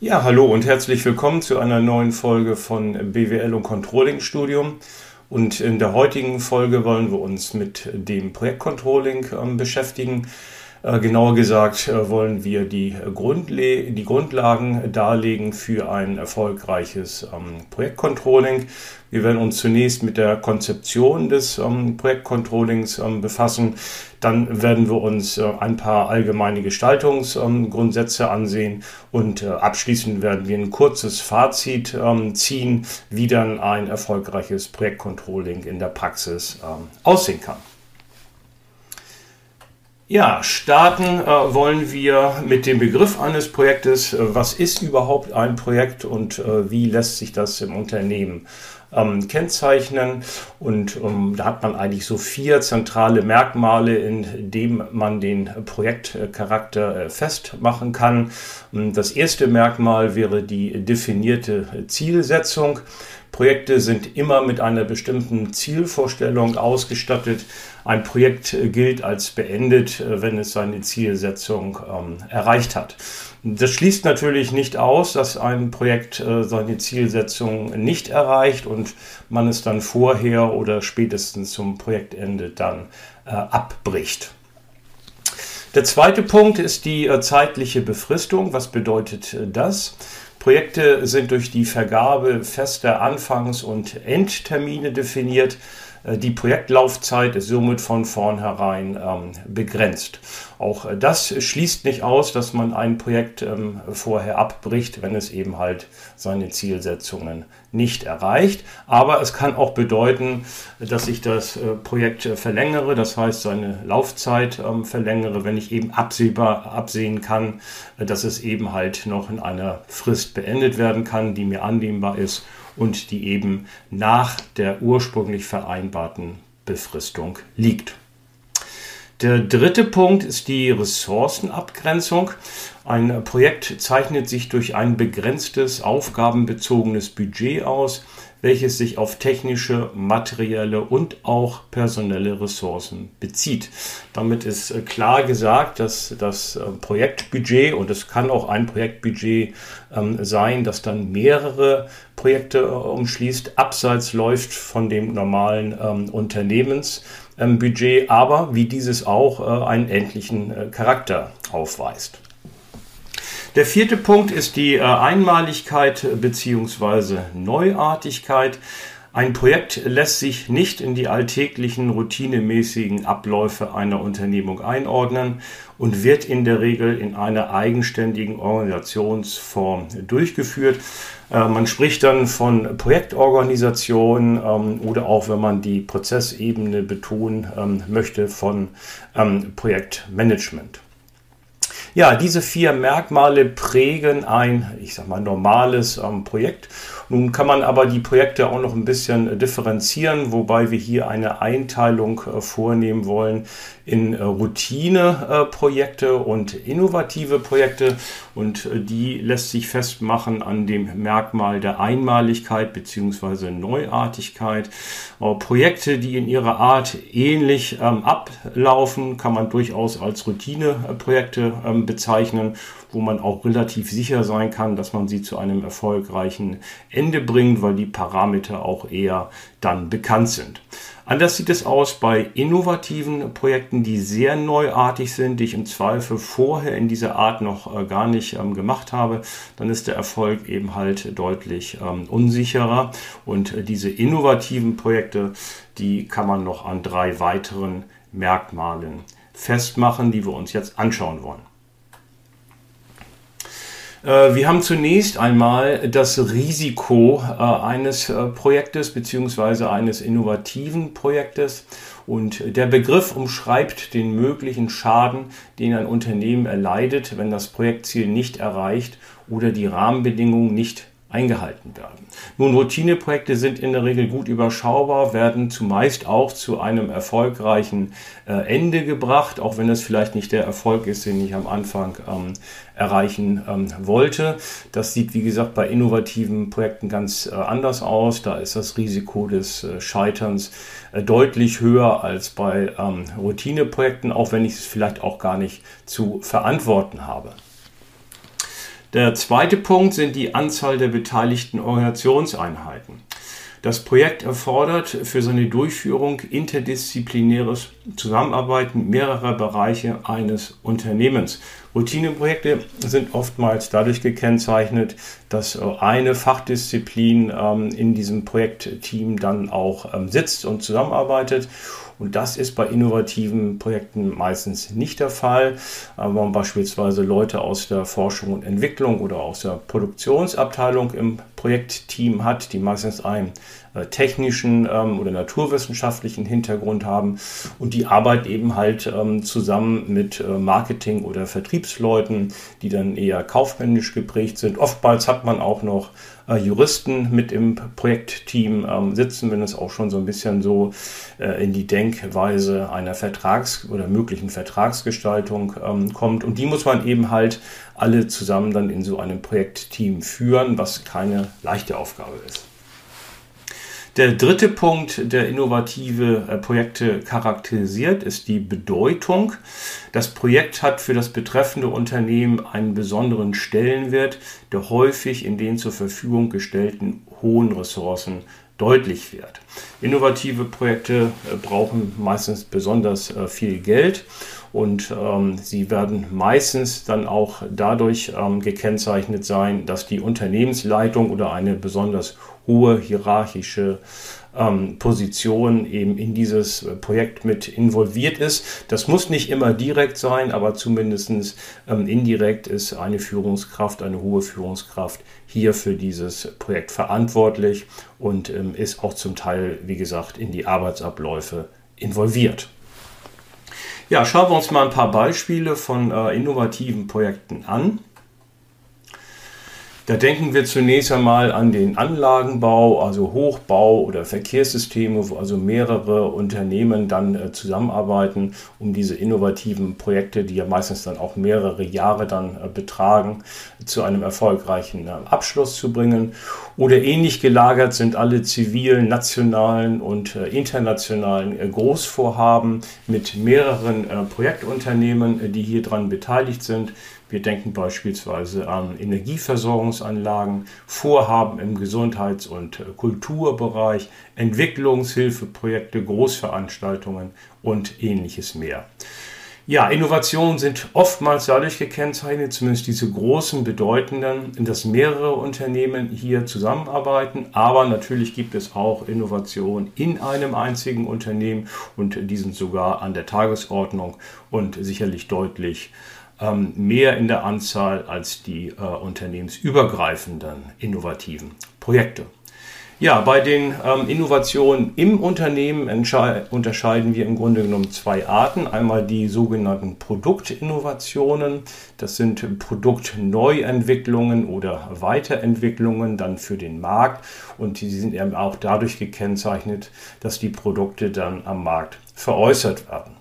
Ja, hallo und herzlich willkommen zu einer neuen Folge von BWL und Controlling Studium. Und in der heutigen Folge wollen wir uns mit dem Projektcontrolling äh, beschäftigen. Äh, genauer gesagt äh, wollen wir die, Grundle die Grundlagen darlegen für ein erfolgreiches ähm, Projektcontrolling. Wir werden uns zunächst mit der Konzeption des ähm, Projektcontrollings ähm, befassen. Dann werden wir uns äh, ein paar allgemeine Gestaltungsgrundsätze ähm, ansehen und äh, abschließend werden wir ein kurzes Fazit ähm, ziehen, wie dann ein erfolgreiches Projektcontrolling in der Praxis ähm, aussehen kann. Ja, starten äh, wollen wir mit dem Begriff eines Projektes. Äh, was ist überhaupt ein Projekt und äh, wie lässt sich das im Unternehmen ähm, kennzeichnen? Und ähm, da hat man eigentlich so vier zentrale Merkmale, in denen man den Projektcharakter äh, festmachen kann. Ähm, das erste Merkmal wäre die definierte Zielsetzung. Projekte sind immer mit einer bestimmten Zielvorstellung ausgestattet. Ein Projekt äh, gilt als beendet, äh, wenn es seine Zielsetzung ähm, erreicht hat. Das schließt natürlich nicht aus, dass ein Projekt äh, seine Zielsetzung nicht erreicht und man es dann vorher oder spätestens zum Projektende dann äh, abbricht. Der zweite Punkt ist die äh, zeitliche Befristung. Was bedeutet das? Projekte sind durch die Vergabe fester Anfangs- und Endtermine definiert. Die Projektlaufzeit ist somit von vornherein ähm, begrenzt. Auch äh, das schließt nicht aus, dass man ein Projekt ähm, vorher abbricht, wenn es eben halt seine Zielsetzungen nicht erreicht. Aber es kann auch bedeuten, dass ich das äh, Projekt äh, verlängere, das heißt seine Laufzeit ähm, verlängere, wenn ich eben absehbar absehen kann, äh, dass es eben halt noch in einer Frist beendet werden kann, die mir annehmbar ist und die eben nach der ursprünglich vereinbarten Befristung liegt. Der dritte Punkt ist die Ressourcenabgrenzung. Ein Projekt zeichnet sich durch ein begrenztes, aufgabenbezogenes Budget aus welches sich auf technische, materielle und auch personelle Ressourcen bezieht. Damit ist äh, klar gesagt, dass das äh, Projektbudget, und es kann auch ein Projektbudget ähm, sein, das dann mehrere Projekte äh, umschließt, abseits läuft von dem normalen ähm, Unternehmensbudget, aber wie dieses auch einen endlichen Charakter aufweist. Der vierte Punkt ist die äh, Einmaligkeit bzw. Neuartigkeit. Ein Projekt lässt sich nicht in die alltäglichen routinemäßigen Abläufe einer Unternehmung einordnen und wird in der Regel in einer eigenständigen Organisationsform durchgeführt. Äh, man spricht dann von Projektorganisation ähm, oder auch, wenn man die Prozessebene betonen ähm, möchte, von ähm, Projektmanagement. Ja, diese vier Merkmale prägen ein, ich sag mal, normales Projekt. Nun kann man aber die Projekte auch noch ein bisschen äh, differenzieren, wobei wir hier eine Einteilung äh, vornehmen wollen in äh, Routineprojekte und innovative Projekte. Und die lässt sich festmachen an dem Merkmal der Einmaligkeit bzw. Neuartigkeit. Projekte, die in ihrer Art ähnlich ähm, ablaufen, kann man durchaus als Routineprojekte ähm, bezeichnen wo man auch relativ sicher sein kann, dass man sie zu einem erfolgreichen Ende bringt, weil die Parameter auch eher dann bekannt sind. Anders sieht es aus bei innovativen Projekten, die sehr neuartig sind, die ich im Zweifel vorher in dieser Art noch äh, gar nicht ähm, gemacht habe. Dann ist der Erfolg eben halt deutlich ähm, unsicherer. Und äh, diese innovativen Projekte, die kann man noch an drei weiteren Merkmalen festmachen, die wir uns jetzt anschauen wollen. Äh, wir haben zunächst einmal das Risiko äh, eines äh, Projektes bzw. eines innovativen Projektes. Und der Begriff umschreibt den möglichen Schaden, den ein Unternehmen erleidet, wenn das Projektziel nicht erreicht oder die Rahmenbedingungen nicht eingehalten werden. Nun, Routineprojekte sind in der Regel gut überschaubar, werden zumeist auch zu einem erfolgreichen Ende gebracht, auch wenn es vielleicht nicht der Erfolg ist, den ich am Anfang ähm, erreichen ähm, wollte. Das sieht, wie gesagt, bei innovativen Projekten ganz äh, anders aus. Da ist das Risiko des äh, Scheiterns äh, deutlich höher als bei ähm, Routineprojekten, auch wenn ich es vielleicht auch gar nicht zu verantworten habe. Der zweite Punkt sind die Anzahl der beteiligten Organisationseinheiten. Das Projekt erfordert für seine Durchführung interdisziplinäres Zusammenarbeiten mehrerer Bereiche eines Unternehmens. Routineprojekte sind oftmals dadurch gekennzeichnet, dass eine Fachdisziplin ähm, in diesem Projektteam dann auch ähm, sitzt und zusammenarbeitet. Und das ist bei innovativen Projekten meistens nicht der Fall. Wenn man beispielsweise Leute aus der Forschung und Entwicklung oder aus der Produktionsabteilung im Projektteam hat, die meistens äh, technischen ähm, oder naturwissenschaftlichen Hintergrund haben und die arbeiten eben halt ähm, zusammen mit äh, Marketing- oder Vertriebsleuten, die dann eher kaufmännisch geprägt sind. Oftmals hat man auch noch äh, Juristen mit im Projektteam ähm, sitzen, wenn es auch schon so ein bisschen so äh, in die Denkweise einer Vertrags- oder möglichen Vertragsgestaltung ähm, kommt. Und die muss man eben halt alle zusammen dann in so einem Projektteam führen, was keine leichte Aufgabe ist. Der dritte Punkt, der innovative äh, Projekte charakterisiert, ist die Bedeutung. Das Projekt hat für das betreffende Unternehmen einen besonderen Stellenwert, der häufig in den zur Verfügung gestellten hohen Ressourcen deutlich wird. Innovative Projekte äh, brauchen meistens besonders äh, viel Geld und ähm, sie werden meistens dann auch dadurch ähm, gekennzeichnet sein, dass die Unternehmensleitung oder eine besonders hohe hierarchische ähm, Position eben in dieses Projekt mit involviert ist. Das muss nicht immer direkt sein, aber zumindest ähm, indirekt ist eine Führungskraft, eine hohe Führungskraft hier für dieses Projekt verantwortlich und ähm, ist auch zum Teil, wie gesagt, in die Arbeitsabläufe involviert. Ja, schauen wir uns mal ein paar Beispiele von äh, innovativen Projekten an. Da denken wir zunächst einmal an den Anlagenbau, also Hochbau oder Verkehrssysteme, wo also mehrere Unternehmen dann äh, zusammenarbeiten, um diese innovativen Projekte, die ja meistens dann auch mehrere Jahre dann äh, betragen, zu einem erfolgreichen äh, Abschluss zu bringen. Oder ähnlich gelagert sind alle zivilen, nationalen und internationalen Großvorhaben mit mehreren Projektunternehmen, die hier dran beteiligt sind. Wir denken beispielsweise an Energieversorgungsanlagen, Vorhaben im Gesundheits- und Kulturbereich, Entwicklungshilfeprojekte, Großveranstaltungen und ähnliches mehr. Ja, Innovationen sind oftmals dadurch gekennzeichnet, zumindest diese großen, bedeutenden, dass mehrere Unternehmen hier zusammenarbeiten. Aber natürlich gibt es auch Innovationen in einem einzigen Unternehmen und die sind sogar an der Tagesordnung und sicherlich deutlich ähm, mehr in der Anzahl als die äh, unternehmensübergreifenden innovativen Projekte. Ja, bei den ähm, Innovationen im Unternehmen unterscheiden wir im Grunde genommen zwei Arten. Einmal die sogenannten Produktinnovationen. Das sind Produktneuentwicklungen oder Weiterentwicklungen dann für den Markt. Und die sind eben auch dadurch gekennzeichnet, dass die Produkte dann am Markt veräußert werden.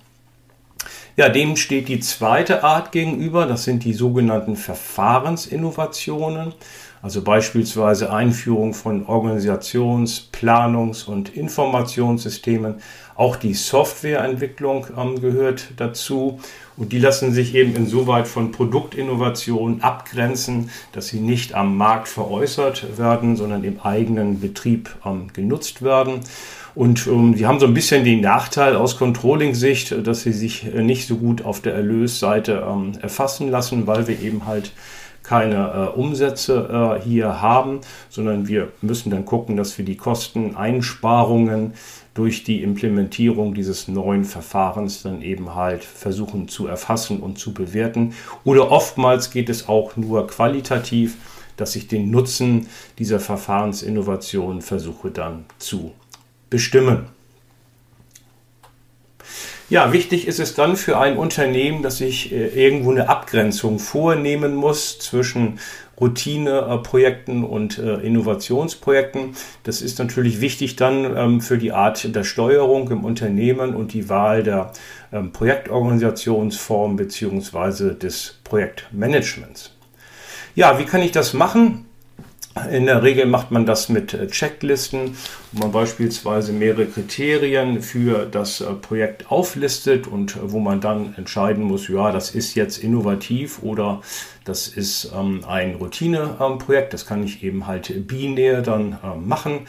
Ja, dem steht die zweite Art gegenüber. Das sind die sogenannten Verfahrensinnovationen. Also beispielsweise Einführung von Organisations-, Planungs- und Informationssystemen. Auch die Softwareentwicklung ähm, gehört dazu. Und die lassen sich eben insoweit von Produktinnovationen abgrenzen, dass sie nicht am Markt veräußert werden, sondern im eigenen Betrieb ähm, genutzt werden. Und ähm, die haben so ein bisschen den Nachteil aus Controlling-Sicht, dass sie sich äh, nicht so gut auf der Erlösseite ähm, erfassen lassen, weil wir eben halt keine äh, Umsätze äh, hier haben, sondern wir müssen dann gucken, dass wir die Kosteneinsparungen durch die Implementierung dieses neuen Verfahrens dann eben halt versuchen zu erfassen und zu bewerten. Oder oftmals geht es auch nur qualitativ, dass ich den Nutzen dieser Verfahrensinnovation versuche dann zu bestimmen. Ja, wichtig ist es dann für ein Unternehmen, dass ich äh, irgendwo eine Abgrenzung vornehmen muss zwischen Routineprojekten und äh, Innovationsprojekten. Das ist natürlich wichtig dann ähm, für die Art der Steuerung im Unternehmen und die Wahl der ähm, Projektorganisationsform beziehungsweise des Projektmanagements. Ja, wie kann ich das machen? In der Regel macht man das mit äh, Checklisten, wo man beispielsweise mehrere Kriterien für das äh, Projekt auflistet und äh, wo man dann entscheiden muss, ja, das ist jetzt innovativ oder das ist ähm, ein Routineprojekt. Das kann ich eben halt binär dann machen.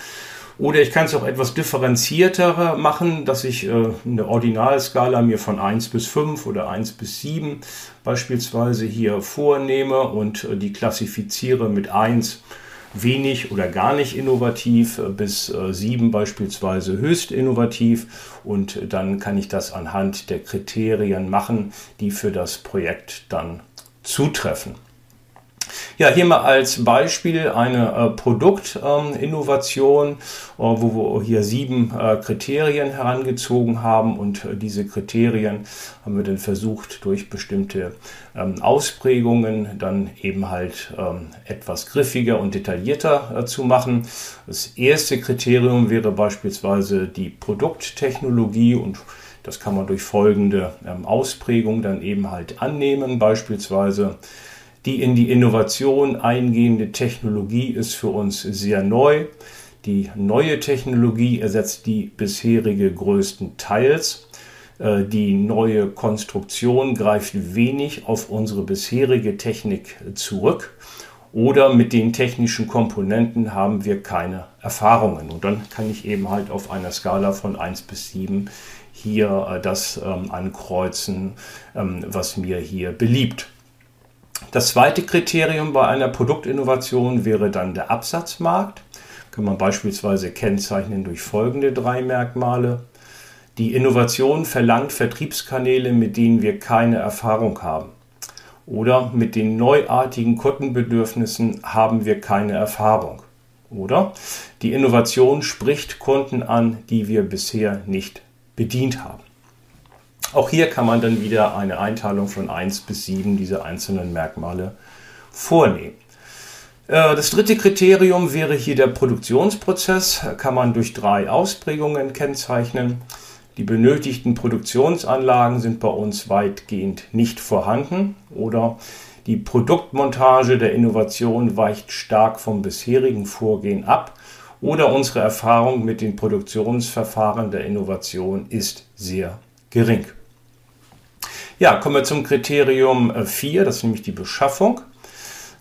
Oder ich kann es auch etwas differenzierter machen, dass ich äh, eine Ordinalskala mir von 1 bis 5 oder 1 bis 7 beispielsweise hier vornehme und äh, die klassifiziere mit 1 wenig oder gar nicht innovativ äh, bis äh, 7 beispielsweise höchst innovativ und dann kann ich das anhand der Kriterien machen, die für das Projekt dann zutreffen. Ja, hier mal als Beispiel eine äh, Produktinnovation, äh, wo wir hier sieben äh, Kriterien herangezogen haben und diese Kriterien haben wir dann versucht durch bestimmte ähm, Ausprägungen dann eben halt ähm, etwas griffiger und detaillierter zu machen. Das erste Kriterium wäre beispielsweise die Produkttechnologie und das kann man durch folgende ähm, Ausprägung dann eben halt annehmen. Beispielsweise die in die Innovation eingehende Technologie ist für uns sehr neu. Die neue Technologie ersetzt die bisherige größtenteils. Äh, die neue Konstruktion greift wenig auf unsere bisherige Technik zurück oder mit den technischen Komponenten haben wir keine Erfahrungen. Und dann kann ich eben halt auf einer Skala von 1 bis 7 hier äh, das ähm, ankreuzen, ähm, was mir hier beliebt. Das zweite Kriterium bei einer Produktinnovation wäre dann der Absatzmarkt. Kann man beispielsweise kennzeichnen durch folgende drei Merkmale. Die Innovation verlangt Vertriebskanäle, mit denen wir keine Erfahrung haben. Oder mit den neuartigen Kundenbedürfnissen haben wir keine Erfahrung. Oder die Innovation spricht Kunden an, die wir bisher nicht bedient haben. Auch hier kann man dann wieder eine Einteilung von 1 bis 7 dieser einzelnen Merkmale vornehmen. Äh, das dritte Kriterium wäre hier der Produktionsprozess. Kann man durch drei Ausprägungen kennzeichnen. Die benötigten Produktionsanlagen sind bei uns weitgehend nicht vorhanden oder die Produktmontage der Innovation weicht stark vom bisherigen Vorgehen ab oder unsere Erfahrung mit den Produktionsverfahren der Innovation ist sehr gering. Ja, kommen wir zum Kriterium 4, äh, das ist nämlich die Beschaffung.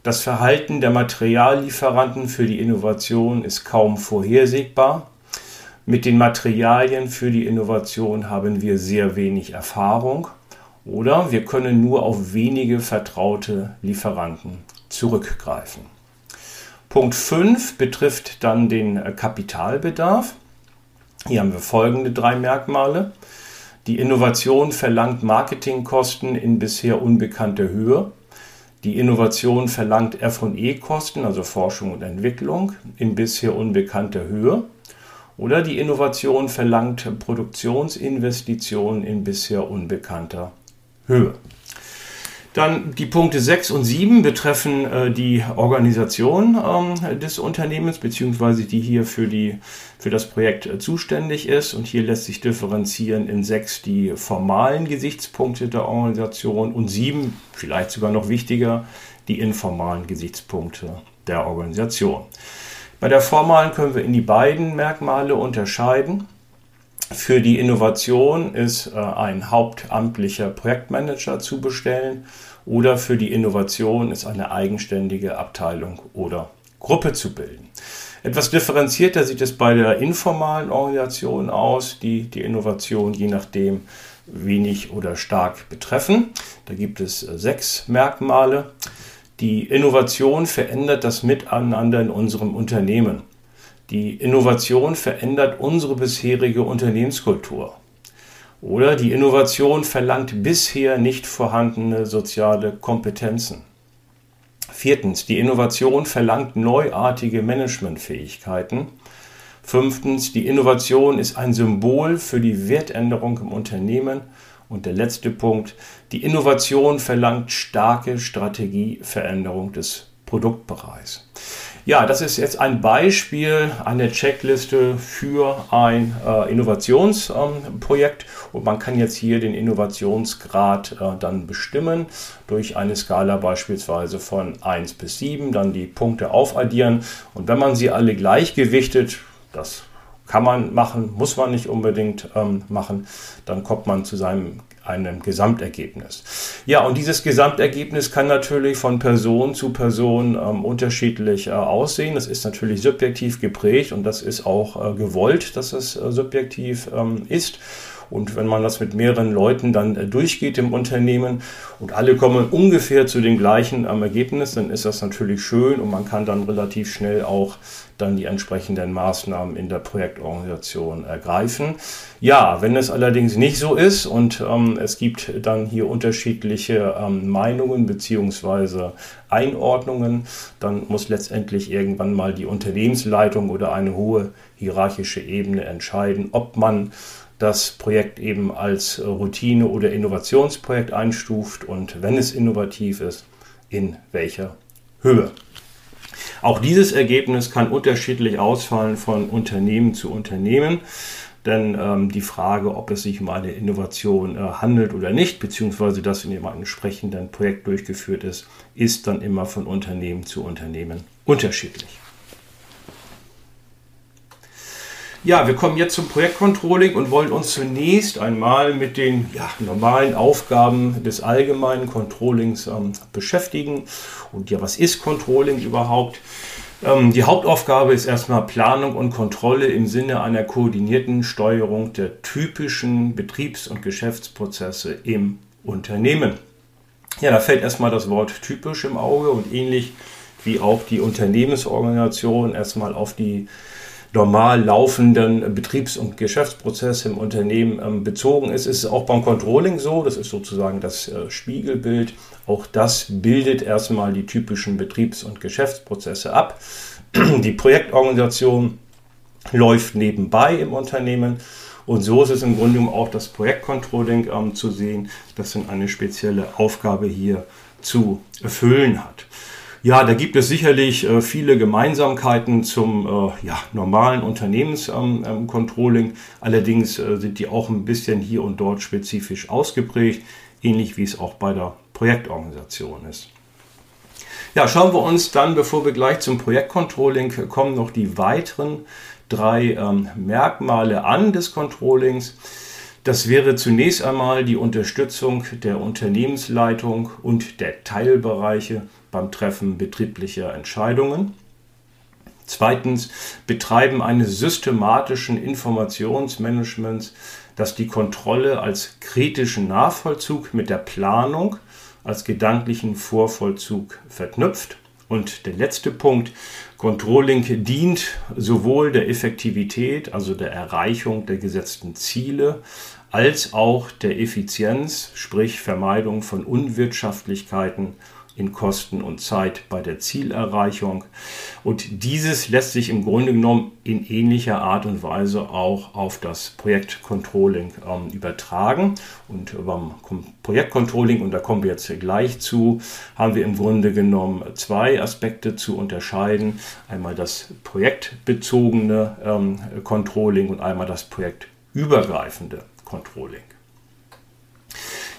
Das Verhalten der Materiallieferanten für die Innovation ist kaum vorhersehbar. Mit den Materialien für die Innovation haben wir sehr wenig Erfahrung oder wir können nur auf wenige vertraute Lieferanten zurückgreifen. Punkt 5 betrifft dann den äh, Kapitalbedarf. Hier haben wir folgende drei Merkmale. Die Innovation verlangt Marketingkosten in bisher unbekannter Höhe. Die Innovation verlangt FE-Kosten, also Forschung und Entwicklung, in bisher unbekannter Höhe. Oder die Innovation verlangt Produktionsinvestitionen in bisher unbekannter Höhe. Dann die Punkte 6 und 7 betreffen äh, die Organisation ähm, des Unternehmens, beziehungsweise die hier für, die, für das Projekt äh, zuständig ist. Und hier lässt sich differenzieren in 6 die formalen Gesichtspunkte der Organisation und 7, vielleicht sogar noch wichtiger, die informalen Gesichtspunkte der Organisation. Bei der formalen können wir in die beiden Merkmale unterscheiden. Für die Innovation ist äh, ein hauptamtlicher Projektmanager zu bestellen oder für die Innovation ist eine eigenständige Abteilung oder Gruppe zu bilden. Etwas differenzierter sieht es bei der informalen Organisation aus, die die Innovation je nachdem wenig oder stark betreffen. Da gibt es äh, sechs Merkmale. Die Innovation verändert das Miteinander in unserem Unternehmen. Die Innovation verändert unsere bisherige Unternehmenskultur. Oder die Innovation verlangt bisher nicht vorhandene soziale Kompetenzen. Viertens, die Innovation verlangt neuartige Managementfähigkeiten. Fünftens, die Innovation ist ein Symbol für die Wertänderung im Unternehmen. Und der letzte Punkt, die Innovation verlangt starke Strategieveränderung des Produktbereichs. Ja, das ist jetzt ein Beispiel, eine Checkliste für ein äh, Innovationsprojekt. Ähm, und man kann jetzt hier den Innovationsgrad äh, dann bestimmen durch eine Skala beispielsweise von 1 bis 7, dann die Punkte aufaddieren. Und wenn man sie alle gleichgewichtet, das kann man machen, muss man nicht unbedingt ähm, machen, dann kommt man zu seinem einem Gesamtergebnis. Ja, und dieses Gesamtergebnis kann natürlich von Person zu Person ähm, unterschiedlich äh, aussehen. Das ist natürlich subjektiv geprägt und das ist auch äh, gewollt, dass es äh, subjektiv ähm, ist. Und wenn man das mit mehreren Leuten dann äh, durchgeht im Unternehmen und alle kommen ungefähr zu dem gleichen ähm, Ergebnis, dann ist das natürlich schön und man kann dann relativ schnell auch dann die entsprechenden Maßnahmen in der Projektorganisation ergreifen. Ja, wenn es allerdings nicht so ist und ähm, es gibt dann hier unterschiedliche ähm, Meinungen beziehungsweise Einordnungen, dann muss letztendlich irgendwann mal die Unternehmensleitung oder eine hohe hierarchische Ebene entscheiden, ob man das Projekt eben als Routine- oder Innovationsprojekt einstuft und wenn es innovativ ist, in welcher Höhe. Auch dieses Ergebnis kann unterschiedlich ausfallen von Unternehmen zu Unternehmen. Denn ähm, die Frage, ob es sich um eine Innovation äh, handelt oder nicht, beziehungsweise das in einem entsprechenden Projekt durchgeführt ist, ist dann immer von Unternehmen zu Unternehmen unterschiedlich. Ja, wir kommen jetzt zum Projektcontrolling und wollen uns zunächst einmal mit den ja, normalen Aufgaben des allgemeinen Controllings ähm, beschäftigen. Und ja, was ist Controlling überhaupt? Ähm, die Hauptaufgabe ist erstmal Planung und Kontrolle im Sinne einer koordinierten Steuerung der typischen Betriebs- und Geschäftsprozesse im Unternehmen. Ja, da fällt erstmal das Wort typisch im Auge und ähnlich wie auch die Unternehmensorganisation erstmal auf die normal laufenden Betriebs- und Geschäftsprozesse im Unternehmen ähm, bezogen ist. Ist auch beim Controlling so, das ist sozusagen das äh, Spiegelbild. Auch das bildet erstmal die typischen Betriebs- und Geschäftsprozesse ab. Die Projektorganisation läuft nebenbei im Unternehmen. Und so ist es im Grunde genommen auch das Projektcontrolling ähm, zu sehen, das dann eine spezielle Aufgabe hier zu erfüllen hat. Ja, da gibt es sicherlich äh, viele Gemeinsamkeiten zum äh, ja, normalen Unternehmenscontrolling. Ähm, ähm, Allerdings äh, sind die auch ein bisschen hier und dort spezifisch ausgeprägt, ähnlich wie es auch bei der Projektorganisation ist. Ja, schauen wir uns dann, bevor wir gleich zum Projektcontrolling kommen, noch die weiteren drei ähm, Merkmale an des Controllings. Das wäre zunächst einmal die Unterstützung der Unternehmensleitung und der Teilbereiche beim Treffen betrieblicher Entscheidungen. Zweitens, Betreiben eines systematischen Informationsmanagements, das die Kontrolle als kritischen Nachvollzug mit der Planung als gedanklichen Vorvollzug verknüpft. Und der letzte Punkt, Controlling dient sowohl der Effektivität, also der Erreichung der gesetzten Ziele, als auch der Effizienz, sprich Vermeidung von Unwirtschaftlichkeiten in Kosten und Zeit bei der Zielerreichung. Und dieses lässt sich im Grunde genommen in ähnlicher Art und Weise auch auf das Projektcontrolling ähm, übertragen. Und beim Projektcontrolling, und da kommen wir jetzt gleich zu, haben wir im Grunde genommen zwei Aspekte zu unterscheiden. Einmal das projektbezogene ähm, Controlling und einmal das projektübergreifende Controlling.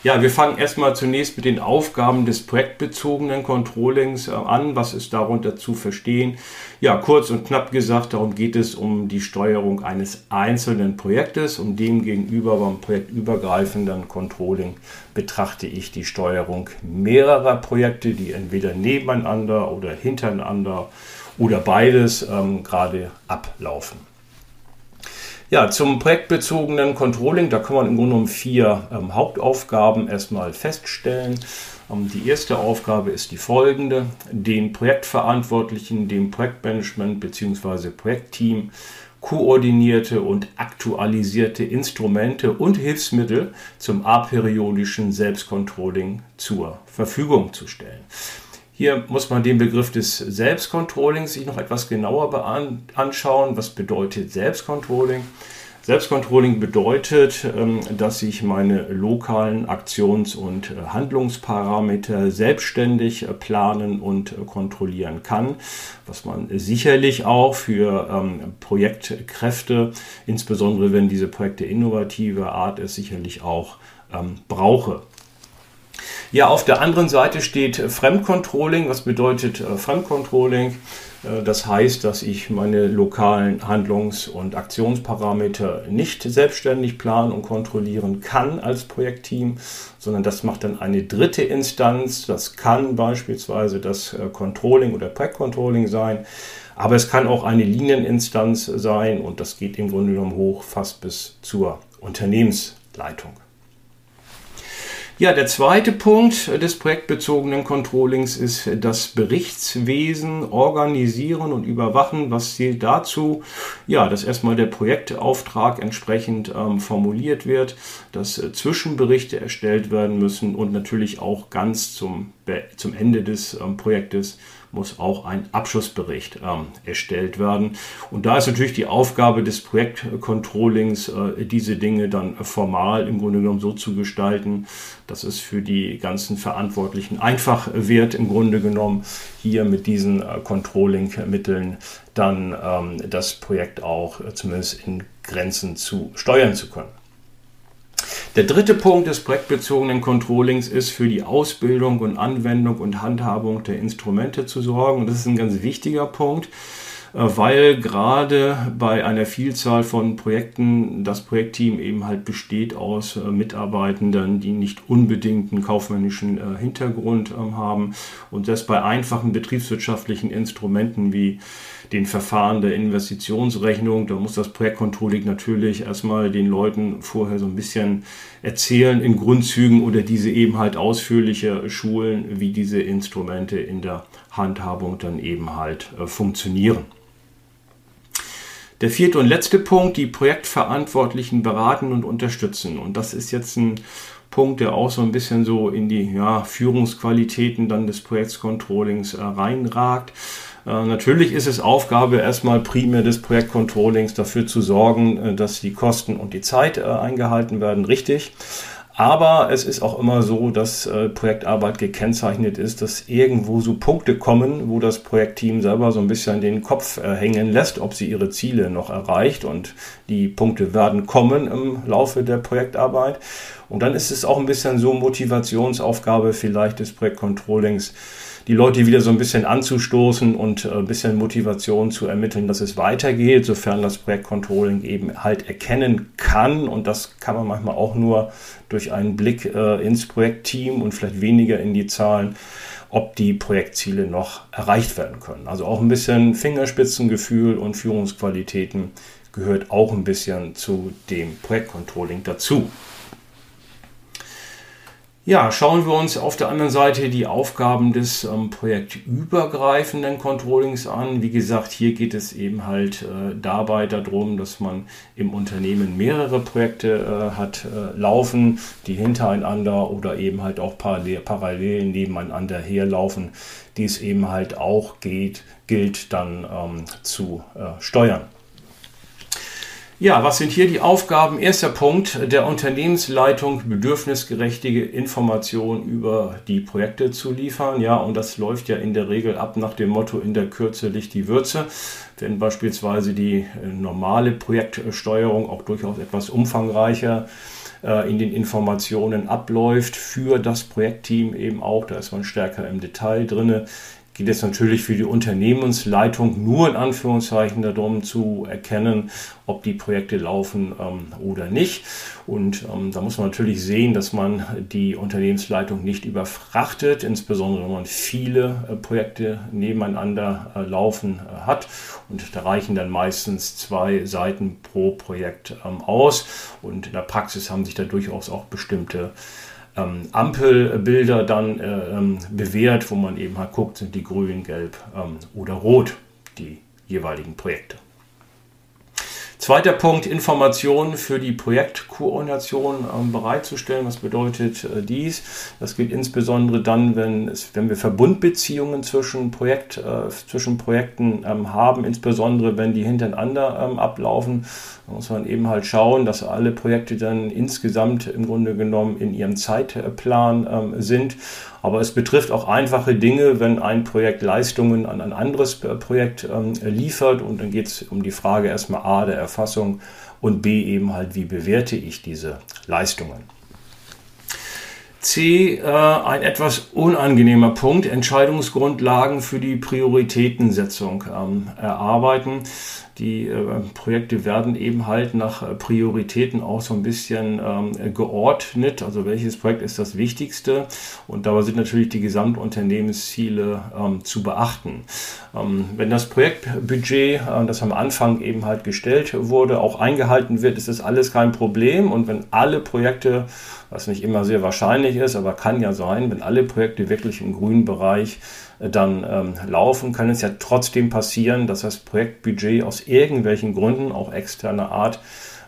Ja, wir fangen erstmal zunächst mit den Aufgaben des projektbezogenen Controllings äh, an. Was ist darunter zu verstehen? Ja, kurz und knapp gesagt, darum geht es um die Steuerung eines einzelnen Projektes und demgegenüber beim projektübergreifenden Controlling betrachte ich die Steuerung mehrerer Projekte, die entweder nebeneinander oder hintereinander oder beides ähm, gerade ablaufen. Ja, zum projektbezogenen Controlling, da kann man im Grunde genommen vier ähm, Hauptaufgaben erstmal feststellen. Ähm, die erste Aufgabe ist die folgende, den Projektverantwortlichen, dem Projektmanagement bzw. Projektteam koordinierte und aktualisierte Instrumente und Hilfsmittel zum aperiodischen Selbstcontrolling zur Verfügung zu stellen. Hier muss man den Begriff des Selbstcontrollings sich noch etwas genauer anschauen. Was bedeutet Selbstcontrolling? Selbstcontrolling bedeutet, ähm, dass ich meine lokalen Aktions- und äh, Handlungsparameter selbstständig äh, planen und äh, kontrollieren kann, was man sicherlich auch für ähm, Projektkräfte, insbesondere wenn diese Projekte innovative Art ist, sicherlich auch ähm, brauche. Ja, auf der anderen Seite steht Fremdcontrolling. Was bedeutet Fremdcontrolling? Äh, das heißt, dass ich meine lokalen Handlungs- und Aktionsparameter nicht selbstständig planen und kontrollieren kann als Projektteam, sondern das macht dann eine dritte Instanz. Das kann beispielsweise das äh, Controlling oder Projektcontrolling sein, aber es kann auch eine Linieninstanz sein und das geht im Grunde genommen hoch fast bis zur Unternehmensleitung. Ja, der zweite Punkt des projektbezogenen Controllings ist das Berichtswesen organisieren und überwachen. Was zählt dazu? Ja, dass erstmal der Projektauftrag entsprechend ähm, formuliert wird, dass äh, Zwischenberichte erstellt werden müssen und natürlich auch ganz zum, zum Ende des ähm, Projektes muss auch ein Abschlussbericht ähm, erstellt werden. Und da ist natürlich die Aufgabe des Projektcontrollings, äh, diese Dinge dann formal im Grunde genommen so zu gestalten, dass es für die ganzen Verantwortlichen einfach wird, im Grunde genommen hier mit diesen äh, Controlling-Mitteln dann ähm, das Projekt auch äh, zumindest in Grenzen zu steuern zu können. Der dritte Punkt des projektbezogenen Controllings ist für die Ausbildung und Anwendung und Handhabung der Instrumente zu sorgen. Und das ist ein ganz wichtiger Punkt, äh, weil gerade bei einer Vielzahl von Projekten das Projektteam eben halt besteht aus äh, Mitarbeitenden, die nicht unbedingt einen kaufmännischen äh, Hintergrund ähm, haben und das bei einfachen betriebswirtschaftlichen Instrumenten wie den Verfahren der Investitionsrechnung. Da muss das Projektcontrolling natürlich erstmal den Leuten vorher so ein bisschen erzählen in Grundzügen oder diese eben halt ausführlicher schulen, wie diese Instrumente in der Handhabung dann eben halt äh, funktionieren. Der vierte und letzte Punkt, die Projektverantwortlichen beraten und unterstützen. Und das ist jetzt ein Punkt, der auch so ein bisschen so in die ja, Führungsqualitäten dann des Projektcontrollings äh, reinragt. Äh, natürlich ist es Aufgabe erstmal primär des Projektcontrollings dafür zu sorgen, äh, dass die Kosten und die Zeit äh, eingehalten werden, richtig. Aber es ist auch immer so, dass Projektarbeit gekennzeichnet ist, dass irgendwo so Punkte kommen, wo das Projektteam selber so ein bisschen den Kopf hängen lässt, ob sie ihre Ziele noch erreicht. Und die Punkte werden kommen im Laufe der Projektarbeit. Und dann ist es auch ein bisschen so Motivationsaufgabe vielleicht des Projektcontrollings, die Leute wieder so ein bisschen anzustoßen und äh, ein bisschen Motivation zu ermitteln, dass es weitergeht, sofern das Projektcontrolling eben halt erkennen kann. Und das kann man manchmal auch nur durch einen Blick äh, ins Projektteam und vielleicht weniger in die Zahlen ob die Projektziele noch erreicht werden können. Also auch ein bisschen Fingerspitzengefühl und Führungsqualitäten gehört auch ein bisschen zu dem Projektcontrolling dazu. Ja, schauen wir uns auf der anderen Seite die Aufgaben des ähm, projektübergreifenden Controllings an. Wie gesagt, hier geht es eben halt äh, dabei darum, dass man im Unternehmen mehrere Projekte äh, hat äh, laufen, die hintereinander oder eben halt auch parallel, parallel nebeneinander herlaufen, die es eben halt auch geht, gilt dann ähm, zu äh, steuern. Ja, was sind hier die Aufgaben? Erster Punkt der Unternehmensleitung, bedürfnisgerechte Informationen über die Projekte zu liefern. Ja, und das läuft ja in der Regel ab nach dem Motto, in der Kürze liegt die Würze. Wenn beispielsweise die äh, normale Projektsteuerung auch durchaus etwas umfangreicher äh, in den Informationen abläuft für das Projektteam eben auch, da ist man stärker im Detail drinne geht es natürlich für die Unternehmensleitung nur in Anführungszeichen darum zu erkennen, ob die Projekte laufen ähm, oder nicht. Und ähm, da muss man natürlich sehen, dass man die Unternehmensleitung nicht überfrachtet, insbesondere wenn man viele äh, Projekte nebeneinander äh, laufen äh, hat. Und da reichen dann meistens zwei Seiten pro Projekt ähm, aus. Und in der Praxis haben sich da durchaus auch bestimmte ähm, Ampelbilder dann äh, ähm, bewährt, wo man eben halt guckt, sind die grün, gelb ähm, oder rot, die jeweiligen Projekte. Zweiter Punkt, Informationen für die Projektkoordination ähm, bereitzustellen. Was bedeutet äh, dies? Das geht insbesondere dann, wenn, es, wenn wir Verbundbeziehungen zwischen, Projekt, äh, zwischen Projekten ähm, haben, insbesondere wenn die hintereinander ähm, ablaufen. Da muss man eben halt schauen, dass alle Projekte dann insgesamt im Grunde genommen in ihrem Zeitplan ähm, sind. Aber es betrifft auch einfache Dinge, wenn ein Projekt Leistungen an ein anderes äh, Projekt ähm, liefert. Und dann geht es um die Frage erstmal A der Erfassung und B eben halt, wie bewerte ich diese Leistungen. C, äh, ein etwas unangenehmer Punkt, Entscheidungsgrundlagen für die Prioritätensetzung ähm, erarbeiten. Die äh, Projekte werden eben halt nach äh, Prioritäten auch so ein bisschen ähm, geordnet. Also welches Projekt ist das wichtigste? Und dabei sind natürlich die Gesamtunternehmensziele ähm, zu beachten. Ähm, wenn das Projektbudget, äh, das am Anfang eben halt gestellt wurde, auch eingehalten wird, ist das alles kein Problem. Und wenn alle Projekte was nicht immer sehr wahrscheinlich ist, aber kann ja sein, wenn alle Projekte wirklich im grünen Bereich dann ähm, laufen, kann es ja trotzdem passieren, dass das Projektbudget aus irgendwelchen Gründen, auch externer Art,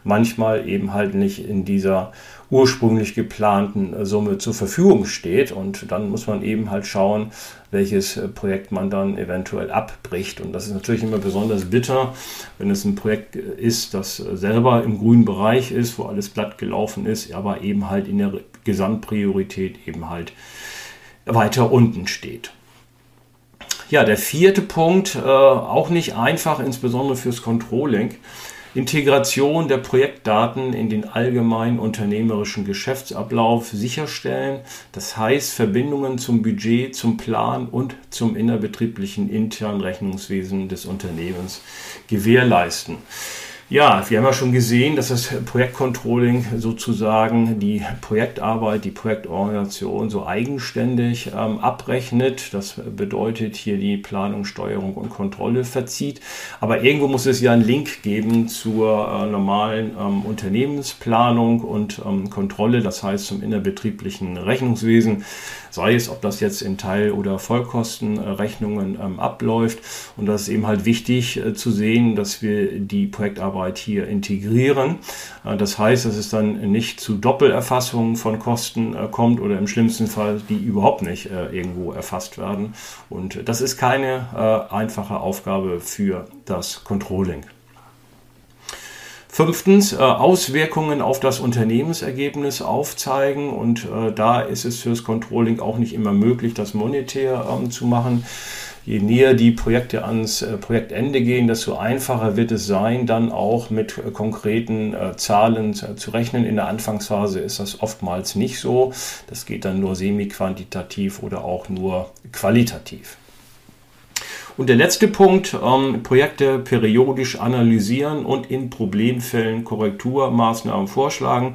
manchmal eben halt nicht in dieser ursprünglich geplanten äh, Summe zur Verfügung steht. Und dann muss man eben halt schauen, welches äh, Projekt man dann eventuell abbricht. Und das ist natürlich immer besonders bitter, wenn es ein Projekt äh, ist, das selber im grünen Bereich ist, wo alles glatt gelaufen ist, aber eben halt in der Gesamtpriorität eben halt weiter unten steht. Ja, der vierte Punkt, äh, auch nicht einfach, insbesondere fürs Controlling. Integration der Projektdaten in den allgemeinen unternehmerischen Geschäftsablauf sicherstellen. Das heißt, Verbindungen zum Budget, zum Plan und zum innerbetrieblichen internen Rechnungswesen des Unternehmens gewährleisten. Ja, wir haben ja schon gesehen, dass das Projektcontrolling sozusagen die Projektarbeit, die Projektorganisation so eigenständig ähm, abrechnet. Das bedeutet hier die Planung, Steuerung und Kontrolle verzieht. Aber irgendwo muss es ja einen Link geben zur äh, normalen ähm, Unternehmensplanung und ähm, Kontrolle, das heißt zum innerbetrieblichen Rechnungswesen sei es, ob das jetzt in Teil- oder Vollkostenrechnungen ähm, abläuft. Und das ist eben halt wichtig äh, zu sehen, dass wir die Projektarbeit hier integrieren. Das heißt, dass es dann nicht zu Doppelerfassungen von Kosten kommt oder im schlimmsten Fall, die überhaupt nicht irgendwo erfasst werden. Und das ist keine einfache Aufgabe für das Controlling. Fünftens, Auswirkungen auf das Unternehmensergebnis aufzeigen und da ist es fürs Controlling auch nicht immer möglich, das monetär zu machen. Je näher die Projekte ans äh, Projektende gehen, desto einfacher wird es sein, dann auch mit äh, konkreten äh, Zahlen zu rechnen. In der Anfangsphase ist das oftmals nicht so. Das geht dann nur semi-quantitativ oder auch nur qualitativ. Und der letzte Punkt, ähm, Projekte periodisch analysieren und in Problemfällen Korrekturmaßnahmen vorschlagen.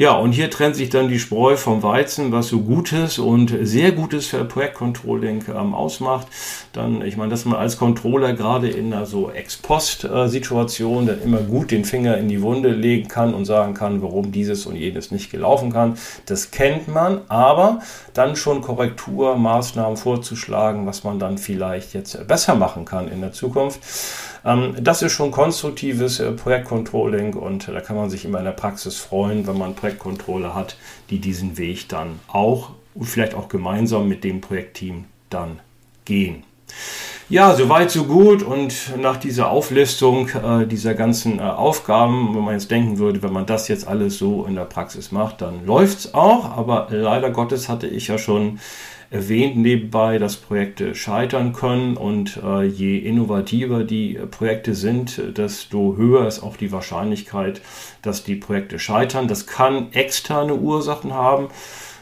Ja, und hier trennt sich dann die Spreu vom Weizen, was so Gutes und sehr Gutes für Projektcontrolling ähm, ausmacht. Dann, ich meine, dass man als Controller gerade in einer so Ex-Post-Situation dann immer gut den Finger in die Wunde legen kann und sagen kann, warum dieses und jenes nicht gelaufen kann. Das kennt man, aber dann schon Korrekturmaßnahmen vorzuschlagen, was man dann vielleicht jetzt besser machen kann in der Zukunft. Ähm, das ist schon konstruktives äh, Projektcontrolling und da kann man sich immer in der Praxis freuen, wenn man Projektcontroller hat, die diesen Weg dann auch und vielleicht auch gemeinsam mit dem Projektteam dann gehen. Ja, soweit, so gut. Und nach dieser Auflistung äh, dieser ganzen äh, Aufgaben, wenn man jetzt denken würde, wenn man das jetzt alles so in der Praxis macht, dann läuft es auch. Aber leider Gottes hatte ich ja schon erwähnt nebenbei, dass Projekte scheitern können und äh, je innovativer die Projekte sind, desto höher ist auch die Wahrscheinlichkeit, dass die Projekte scheitern. Das kann externe Ursachen haben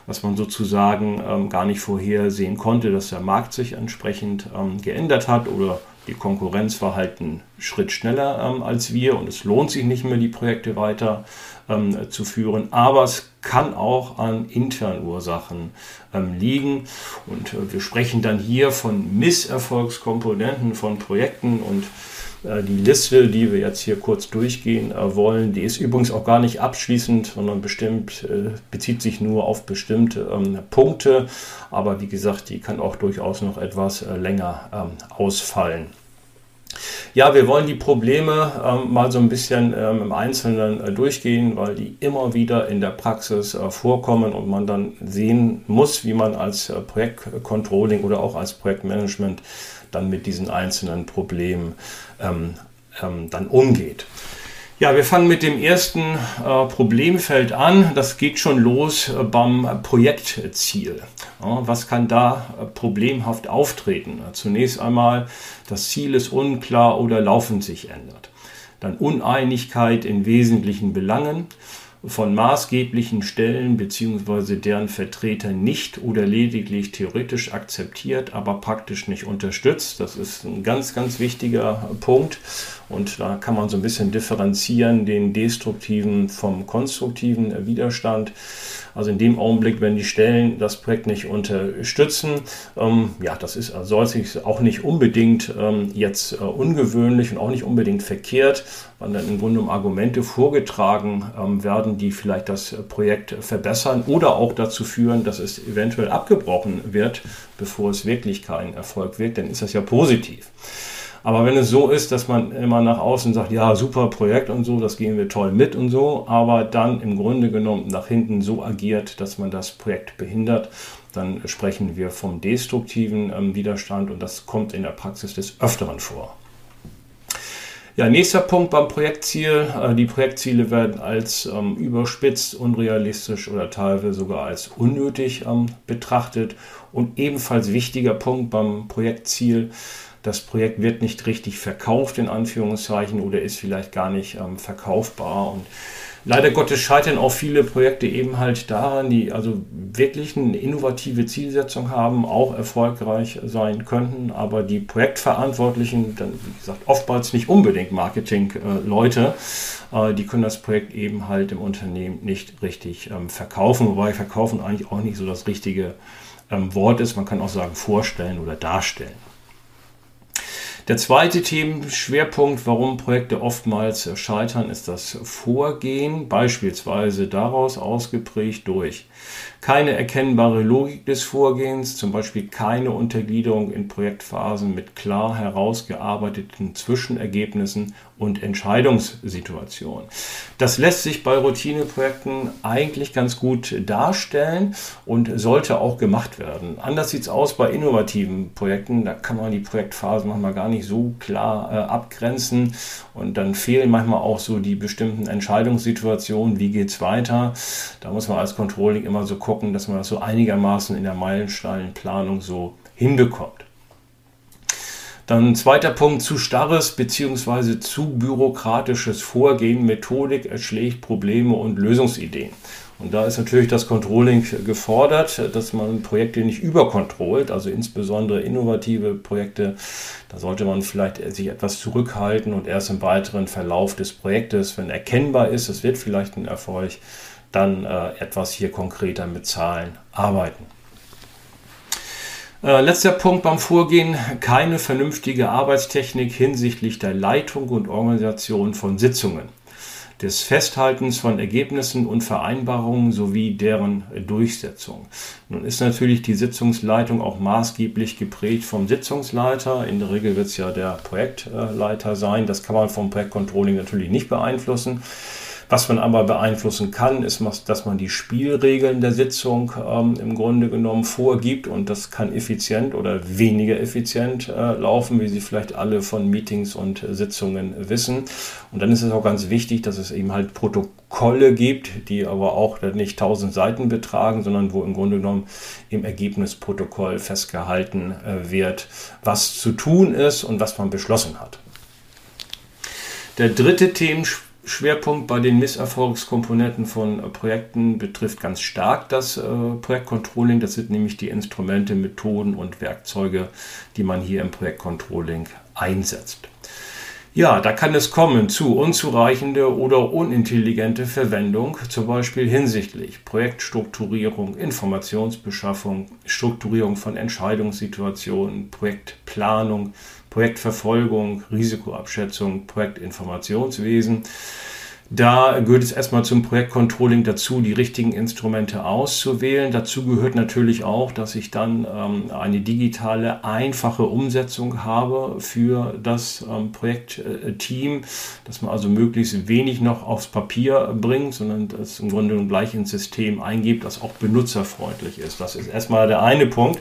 was man sozusagen ähm, gar nicht vorhersehen konnte, dass der Markt sich entsprechend ähm, geändert hat oder die Konkurrenz war halt einen Schritt schneller ähm, als wir und es lohnt sich nicht mehr, die Projekte weiter ähm, zu führen. Aber es kann auch an internen Ursachen ähm, liegen. Und äh, wir sprechen dann hier von Misserfolgskomponenten von Projekten und äh, die Liste, die wir jetzt hier kurz durchgehen äh, wollen, die ist übrigens auch gar nicht abschließend, sondern bestimmt äh, bezieht sich nur auf bestimmte ähm, Punkte. Aber wie gesagt, die kann auch durchaus noch etwas länger ähm, ausfallen. Ja, wir wollen die Probleme ähm, mal so ein bisschen ähm, im Einzelnen äh, durchgehen, weil die immer wieder in der Praxis äh, vorkommen und man dann sehen muss, wie man als äh, Projektcontrolling oder auch als Projektmanagement dann mit diesen einzelnen Problemen ähm, ähm dann umgeht. Ja, wir fangen mit dem ersten äh, Problemfeld an. Das geht schon los äh, beim Projektziel. Ja, was kann da äh, problemhaft auftreten? Zunächst einmal, das Ziel ist unklar oder laufend sich ändert. Dann Uneinigkeit in wesentlichen Belangen von maßgeblichen Stellen bzw. deren Vertreter nicht oder lediglich theoretisch akzeptiert, aber praktisch nicht unterstützt. Das ist ein ganz, ganz wichtiger Punkt. Und da kann man so ein bisschen differenzieren, den destruktiven vom konstruktiven Widerstand. Also in dem Augenblick, wenn die Stellen das Projekt nicht unterstützen, ähm, ja, das ist, soll sich auch nicht unbedingt ähm, jetzt äh, ungewöhnlich und auch nicht unbedingt verkehrt, weil dann im Grunde um Argumente vorgetragen ähm, werden, die vielleicht das Projekt verbessern oder auch dazu führen, dass es eventuell abgebrochen wird, bevor es wirklich kein Erfolg wird, dann ist das ja positiv. Aber wenn es so ist, dass man immer nach außen sagt, ja, super Projekt und so, das gehen wir toll mit und so, aber dann im Grunde genommen nach hinten so agiert, dass man das Projekt behindert, dann sprechen wir vom destruktiven ähm, Widerstand und das kommt in der Praxis des Öfteren vor. Ja, nächster Punkt beim Projektziel. Äh, die Projektziele werden als ähm, überspitzt, unrealistisch oder teilweise sogar als unnötig ähm, betrachtet. Und ebenfalls wichtiger Punkt beim Projektziel das Projekt wird nicht richtig verkauft, in Anführungszeichen, oder ist vielleicht gar nicht ähm, verkaufbar. Und leider Gottes scheitern auch viele Projekte eben halt daran, die also wirklich eine innovative Zielsetzung haben, auch erfolgreich sein könnten, aber die Projektverantwortlichen, dann wie gesagt, oftmals nicht unbedingt Marketing-Leute, äh, die können das Projekt eben halt im Unternehmen nicht richtig ähm, verkaufen, wobei verkaufen eigentlich auch nicht so das richtige ähm, Wort ist. Man kann auch sagen vorstellen oder darstellen. Der zweite Themenschwerpunkt, warum Projekte oftmals scheitern, ist das Vorgehen, beispielsweise daraus ausgeprägt durch keine erkennbare Logik des Vorgehens, zum Beispiel keine Untergliederung in Projektphasen mit klar herausgearbeiteten Zwischenergebnissen und Entscheidungssituationen. Das lässt sich bei Routineprojekten eigentlich ganz gut darstellen und sollte auch gemacht werden. Anders sieht es aus bei innovativen Projekten. Da kann man die Projektphasen manchmal gar nicht so klar äh, abgrenzen und dann fehlen manchmal auch so die bestimmten Entscheidungssituationen. Wie geht es weiter? Da muss man als Controlling immer so gucken, dass man das so einigermaßen in der Meilensteinplanung so hinbekommt. Dann zweiter Punkt, zu starres bzw. zu bürokratisches Vorgehen, Methodik erschlägt Probleme und Lösungsideen. Und da ist natürlich das Controlling gefordert, dass man Projekte nicht überkontrollt, also insbesondere innovative Projekte. Da sollte man vielleicht sich etwas zurückhalten und erst im weiteren Verlauf des Projektes, wenn erkennbar ist, es wird vielleicht ein Erfolg, dann äh, etwas hier konkreter mit Zahlen arbeiten. Äh, letzter Punkt beim Vorgehen, keine vernünftige Arbeitstechnik hinsichtlich der Leitung und Organisation von Sitzungen, des Festhaltens von Ergebnissen und Vereinbarungen sowie deren Durchsetzung. Nun ist natürlich die Sitzungsleitung auch maßgeblich geprägt vom Sitzungsleiter. In der Regel wird es ja der Projektleiter sein. Das kann man vom Projektcontrolling natürlich nicht beeinflussen. Was man aber beeinflussen kann, ist, dass man die Spielregeln der Sitzung ähm, im Grunde genommen vorgibt und das kann effizient oder weniger effizient äh, laufen, wie Sie vielleicht alle von Meetings und Sitzungen wissen. Und dann ist es auch ganz wichtig, dass es eben halt Protokolle gibt, die aber auch nicht tausend Seiten betragen, sondern wo im Grunde genommen im Ergebnisprotokoll festgehalten äh, wird, was zu tun ist und was man beschlossen hat. Der dritte Themenschwerpunkt Schwerpunkt bei den Misserfolgskomponenten von äh, Projekten betrifft ganz stark das äh, Projektcontrolling. Das sind nämlich die Instrumente, Methoden und Werkzeuge, die man hier im Projektcontrolling einsetzt. Ja, da kann es kommen zu unzureichende oder unintelligente Verwendung, zum Beispiel hinsichtlich Projektstrukturierung, Informationsbeschaffung, Strukturierung von Entscheidungssituationen, Projektplanung, Projektverfolgung, Risikoabschätzung, Projektinformationswesen. Da gehört es erstmal zum Projektcontrolling dazu, die richtigen Instrumente auszuwählen. Dazu gehört natürlich auch, dass ich dann ähm, eine digitale, einfache Umsetzung habe für das ähm, Projektteam, dass man also möglichst wenig noch aufs Papier bringt, sondern das im Grunde gleich ins System eingibt, das auch benutzerfreundlich ist. Das ist erstmal der eine Punkt.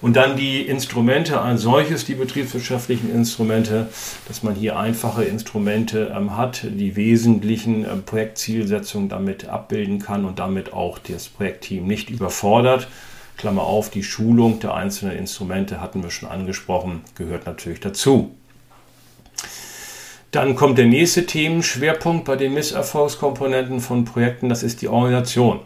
Und dann die Instrumente als solches, die betriebswirtschaftlichen Instrumente, dass man hier einfache Instrumente ähm, hat, die wesentlichen äh, Projektzielsetzungen damit abbilden kann und damit auch das Projektteam nicht überfordert. Klammer auf, die Schulung der einzelnen Instrumente hatten wir schon angesprochen, gehört natürlich dazu. Dann kommt der nächste Themenschwerpunkt bei den Misserfolgskomponenten von Projekten, das ist die Organisation.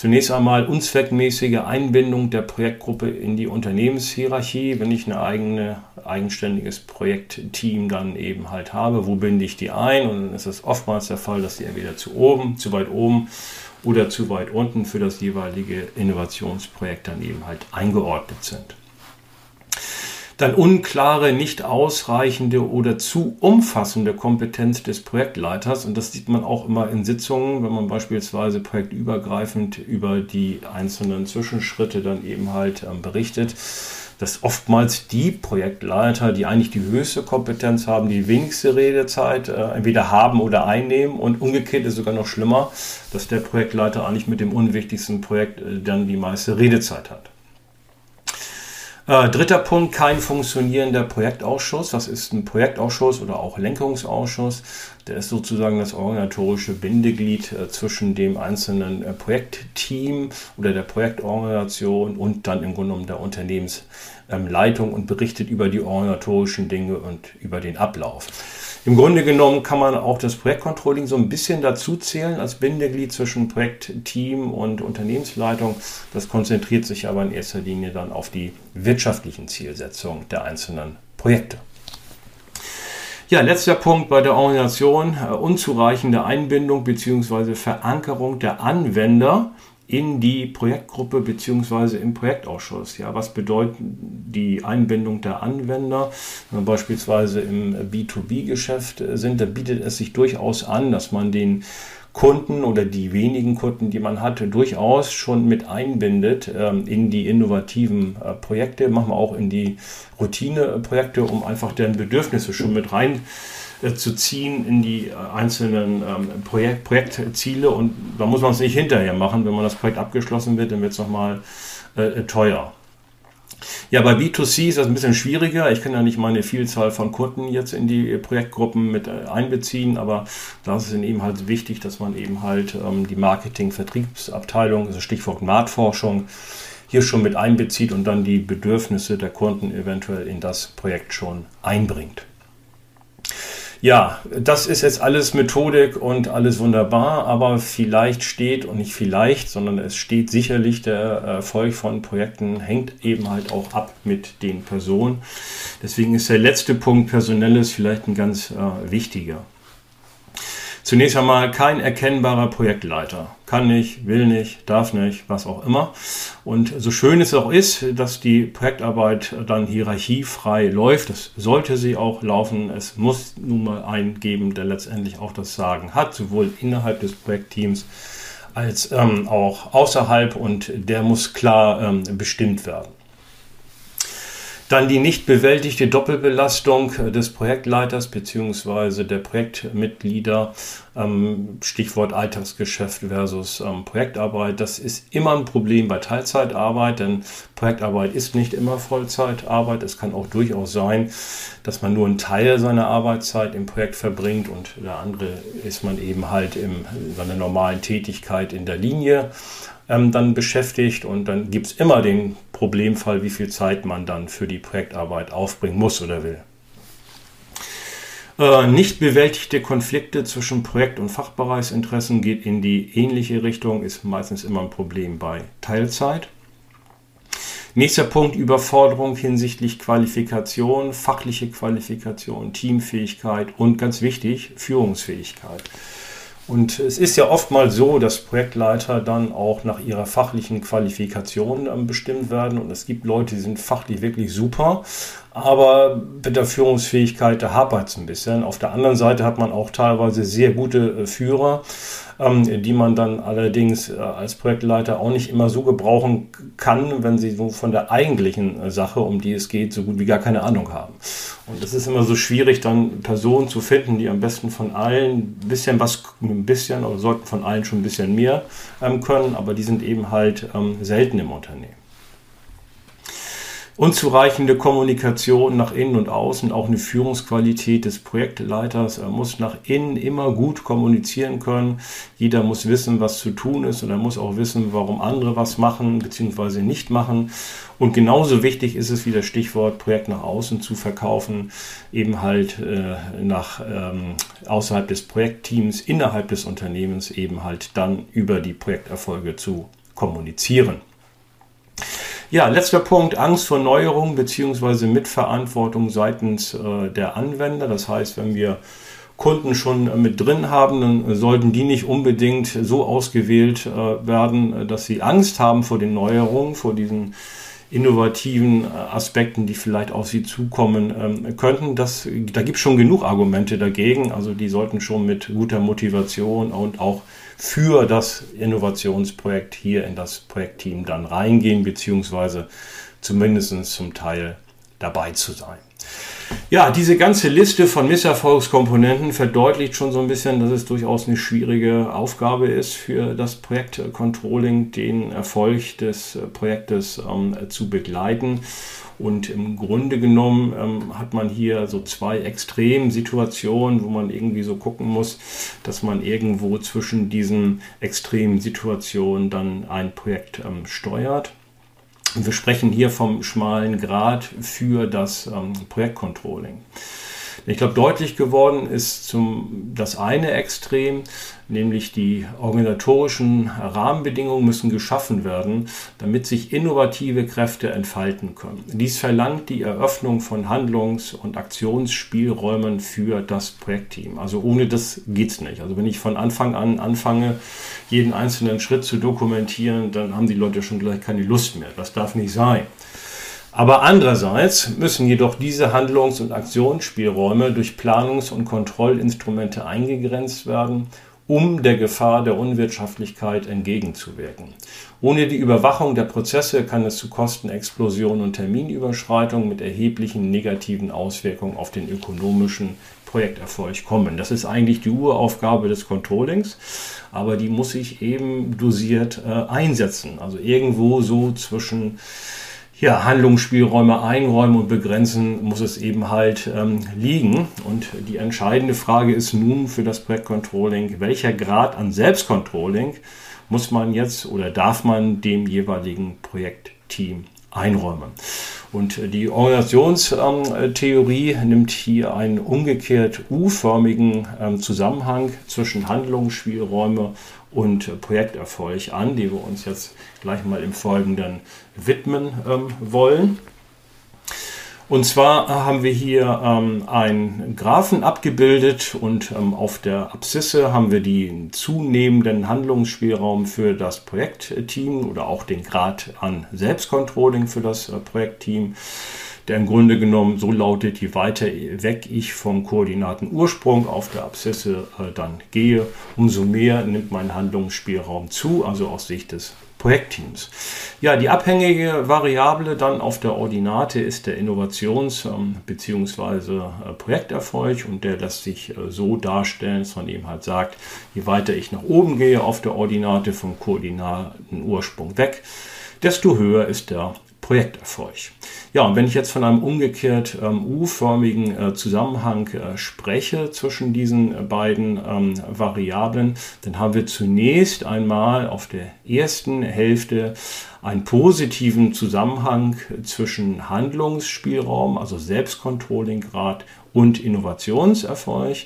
Zunächst einmal unzweckmäßige Einbindung der Projektgruppe in die Unternehmenshierarchie. Wenn ich ein eigene, eigenständiges Projektteam dann eben halt habe, wo binde ich die ein? Und dann ist es oftmals der Fall, dass die entweder zu oben, zu weit oben oder zu weit unten für das jeweilige Innovationsprojekt dann eben halt eingeordnet sind. Dann unklare, nicht ausreichende oder zu umfassende Kompetenz des Projektleiters. Und das sieht man auch immer in Sitzungen, wenn man beispielsweise projektübergreifend über die einzelnen Zwischenschritte dann eben halt ähm, berichtet dass oftmals die Projektleiter, die eigentlich die höchste Kompetenz haben, die wenigste Redezeit äh, entweder haben oder einnehmen und umgekehrt ist sogar noch schlimmer, dass der Projektleiter eigentlich mit dem unwichtigsten Projekt äh, dann die meiste Redezeit hat. Äh, dritter Punkt, kein funktionierender Projektausschuss. Was ist ein Projektausschuss oder auch Lenkungsausschuss? Der ist sozusagen das organisatorische Bindeglied äh, zwischen dem einzelnen äh, Projektteam oder der Projektorganisation und dann im Grunde genommen der Unternehmensleitung und berichtet über die organisatorischen Dinge und über den Ablauf. Im Grunde genommen kann man auch das Projektcontrolling so ein bisschen dazu zählen als Bindeglied zwischen Projektteam und Unternehmensleitung. Das konzentriert sich aber in erster Linie dann auf die wirtschaftlichen Zielsetzungen der einzelnen Projekte. Ja, letzter Punkt bei der Organisation, äh, unzureichende Einbindung bzw. Verankerung der Anwender in die Projektgruppe beziehungsweise im Projektausschuss. Ja, was bedeutet die Einbindung der Anwender? Beispielsweise im B2B-Geschäft sind, da bietet es sich durchaus an, dass man den Kunden oder die wenigen Kunden, die man hat, durchaus schon mit einbindet ähm, in die innovativen äh, Projekte, machen wir auch in die Routineprojekte, um einfach deren Bedürfnisse schon mit rein äh, zu ziehen in die äh, einzelnen ähm, Projekt, Projektziele und da muss man es nicht hinterher machen. Wenn man das Projekt abgeschlossen wird, dann wird es nochmal äh, teuer. Ja, bei B2C ist das ein bisschen schwieriger. Ich kann ja nicht meine Vielzahl von Kunden jetzt in die Projektgruppen mit äh, einbeziehen, aber da ist es eben halt wichtig, dass man eben halt ähm, die Marketing-Vertriebsabteilung, also Stichwort Marktforschung, hier schon mit einbezieht und dann die Bedürfnisse der Kunden eventuell in das Projekt schon einbringt. Ja, das ist jetzt alles Methodik und alles wunderbar, aber vielleicht steht und nicht vielleicht, sondern es steht sicherlich der Erfolg von Projekten hängt eben halt auch ab mit den Personen. Deswegen ist der letzte Punkt personelles vielleicht ein ganz äh, wichtiger. Zunächst einmal kein erkennbarer Projektleiter. Kann nicht, will nicht, darf nicht, was auch immer. Und so schön es auch ist, dass die Projektarbeit dann hierarchiefrei läuft, das sollte sie auch laufen. Es muss nun mal einen geben, der letztendlich auch das Sagen hat, sowohl innerhalb des Projektteams als ähm, auch außerhalb und der muss klar ähm, bestimmt werden. Dann die nicht bewältigte Doppelbelastung des Projektleiters bzw. der Projektmitglieder, ähm, Stichwort Alltagsgeschäft versus ähm, Projektarbeit. Das ist immer ein Problem bei Teilzeitarbeit, denn Projektarbeit ist nicht immer Vollzeitarbeit. Es kann auch durchaus sein, dass man nur einen Teil seiner Arbeitszeit im Projekt verbringt und der andere ist man eben halt in seiner normalen Tätigkeit in der Linie ähm, dann beschäftigt und dann gibt es immer den Problemfall, wie viel Zeit man dann für die Projektarbeit aufbringen muss oder will. Äh, nicht bewältigte Konflikte zwischen Projekt- und Fachbereichsinteressen geht in die ähnliche Richtung, ist meistens immer ein Problem bei Teilzeit. Nächster Punkt, Überforderung hinsichtlich Qualifikation, fachliche Qualifikation, Teamfähigkeit und ganz wichtig, Führungsfähigkeit. Und es ist ja oftmals so, dass Projektleiter dann auch nach ihrer fachlichen Qualifikation ähm, bestimmt werden. Und es gibt Leute, die sind fachlich wirklich super, aber mit der Führungsfähigkeit, da hapert es ein bisschen. Auf der anderen Seite hat man auch teilweise sehr gute äh, Führer, ähm, die man dann allerdings äh, als Projektleiter auch nicht immer so gebrauchen kann, wenn sie so von der eigentlichen äh, Sache, um die es geht, so gut wie gar keine Ahnung haben. Und es ist immer so schwierig, dann Personen zu finden, die am besten von allen ein bisschen was, ein bisschen oder sollten von allen schon ein bisschen mehr ähm, können, aber die sind eben halt ähm, selten im Unternehmen. Unzureichende Kommunikation nach innen und außen, auch eine Führungsqualität des Projektleiters. Er muss nach innen immer gut kommunizieren können. Jeder muss wissen, was zu tun ist und er muss auch wissen, warum andere was machen bzw. nicht machen. Und genauso wichtig ist es wie das Stichwort Projekt nach außen zu verkaufen, eben halt äh, nach ähm, außerhalb des Projektteams, innerhalb des Unternehmens eben halt dann über die Projekterfolge zu kommunizieren. Ja, letzter Punkt, Angst vor Neuerung bzw. Mitverantwortung seitens äh, der Anwender. Das heißt, wenn wir Kunden schon mit drin haben, dann sollten die nicht unbedingt so ausgewählt äh, werden, dass sie Angst haben vor den Neuerungen, vor diesen innovativen äh, Aspekten, die vielleicht auf sie zukommen ähm, könnten. Das, da gibt es schon genug Argumente dagegen. Also die sollten schon mit guter Motivation und auch für das Innovationsprojekt hier in das Projektteam dann reingehen, beziehungsweise zumindest zum Teil dabei zu sein. Ja, diese ganze Liste von Misserfolgskomponenten verdeutlicht schon so ein bisschen, dass es durchaus eine schwierige Aufgabe ist für das Projektcontrolling, den Erfolg des Projektes ähm, zu begleiten. Und im Grunde genommen ähm, hat man hier so zwei Extremsituationen, wo man irgendwie so gucken muss, dass man irgendwo zwischen diesen extremen Situationen dann ein Projekt ähm, steuert. Und wir sprechen hier vom schmalen Grad für das ähm, Projektcontrolling. Ich glaube, deutlich geworden ist zum, das eine Extrem, nämlich die organisatorischen Rahmenbedingungen müssen geschaffen werden, damit sich innovative Kräfte entfalten können. Dies verlangt die Eröffnung von Handlungs- und Aktionsspielräumen für das Projektteam. Also ohne das geht es nicht. Also wenn ich von Anfang an anfange, jeden einzelnen Schritt zu dokumentieren, dann haben die Leute schon gleich keine Lust mehr. Das darf nicht sein. Aber andererseits müssen jedoch diese Handlungs- und Aktionsspielräume durch Planungs- und Kontrollinstrumente eingegrenzt werden, um der Gefahr der Unwirtschaftlichkeit entgegenzuwirken. Ohne die Überwachung der Prozesse kann es zu Kostenexplosionen und Terminüberschreitungen mit erheblichen negativen Auswirkungen auf den ökonomischen Projekterfolg kommen. Das ist eigentlich die Uraufgabe des Controllings, aber die muss ich eben dosiert äh, einsetzen. Also irgendwo so zwischen ja, Handlungsspielräume einräumen und begrenzen muss es eben halt ähm, liegen. Und die entscheidende Frage ist nun für das Projektcontrolling, welcher Grad an Selbstcontrolling muss man jetzt oder darf man dem jeweiligen Projektteam einräumen. Und die Organisationstheorie nimmt hier einen umgekehrt U-förmigen ähm, Zusammenhang zwischen Handlungsspielräume und Projekterfolg an, die wir uns jetzt gleich mal im Folgenden widmen ähm, wollen. Und zwar haben wir hier ähm, einen Graphen abgebildet und ähm, auf der Abszisse haben wir den zunehmenden Handlungsspielraum für das Projektteam oder auch den Grad an Selbstcontrolling für das äh, Projektteam der im Grunde genommen so lautet, je weiter weg ich vom Koordinatenursprung auf der Abszisse äh, dann gehe, umso mehr nimmt mein Handlungsspielraum zu, also aus Sicht des Projektteams. Ja, die abhängige Variable dann auf der Ordinate ist der Innovations- ähm, bzw. Äh, Projekterfolg und der lässt sich äh, so darstellen, dass man eben halt sagt, je weiter ich nach oben gehe auf der Ordinate vom Koordinatenursprung weg, desto höher ist der Projekterfolg. Ja, und wenn ich jetzt von einem umgekehrt ähm, U-förmigen äh, Zusammenhang äh, spreche zwischen diesen äh, beiden ähm, Variablen, dann haben wir zunächst einmal auf der ersten Hälfte einen positiven Zusammenhang zwischen Handlungsspielraum, also Selbstcontrollinggrad und Innovationserfolg.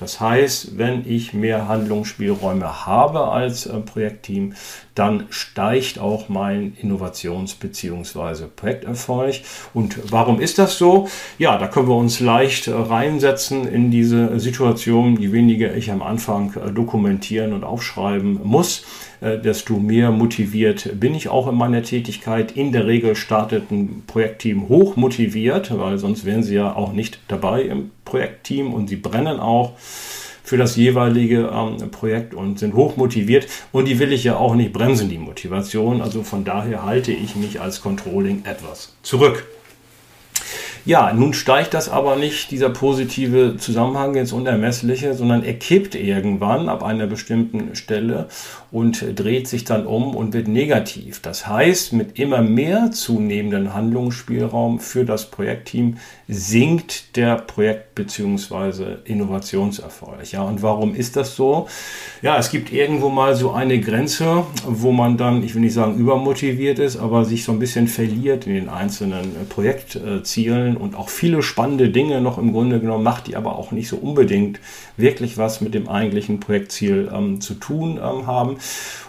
Das heißt, wenn ich mehr Handlungsspielräume habe als äh, Projektteam, dann steigt auch mein Innovations- bzw. Projekterfolg. Und warum ist das so? Ja, da können wir uns leicht äh, reinsetzen in diese Situation. Je weniger ich am Anfang äh, dokumentieren und aufschreiben muss, desto mehr motiviert bin ich auch in meiner Tätigkeit. In der Regel startet ein Projektteam hoch motiviert, weil sonst wären sie ja auch nicht dabei im Projektteam und sie brennen auch für das jeweilige ähm, Projekt und sind hoch motiviert. Und die will ich ja auch nicht bremsen, die Motivation. Also von daher halte ich mich als Controlling etwas zurück. Ja, nun steigt das aber nicht, dieser positive Zusammenhang ins Unermessliche, sondern er kippt irgendwann ab einer bestimmten Stelle und dreht sich dann um und wird negativ. Das heißt, mit immer mehr zunehmenden Handlungsspielraum für das Projektteam sinkt der Projekt- bzw. Innovationserfolg. Ja, und warum ist das so? Ja, es gibt irgendwo mal so eine Grenze, wo man dann, ich will nicht sagen übermotiviert ist, aber sich so ein bisschen verliert in den einzelnen Projektzielen und auch viele spannende Dinge noch im Grunde genommen macht, die aber auch nicht so unbedingt wirklich was mit dem eigentlichen Projektziel ähm, zu tun ähm, haben.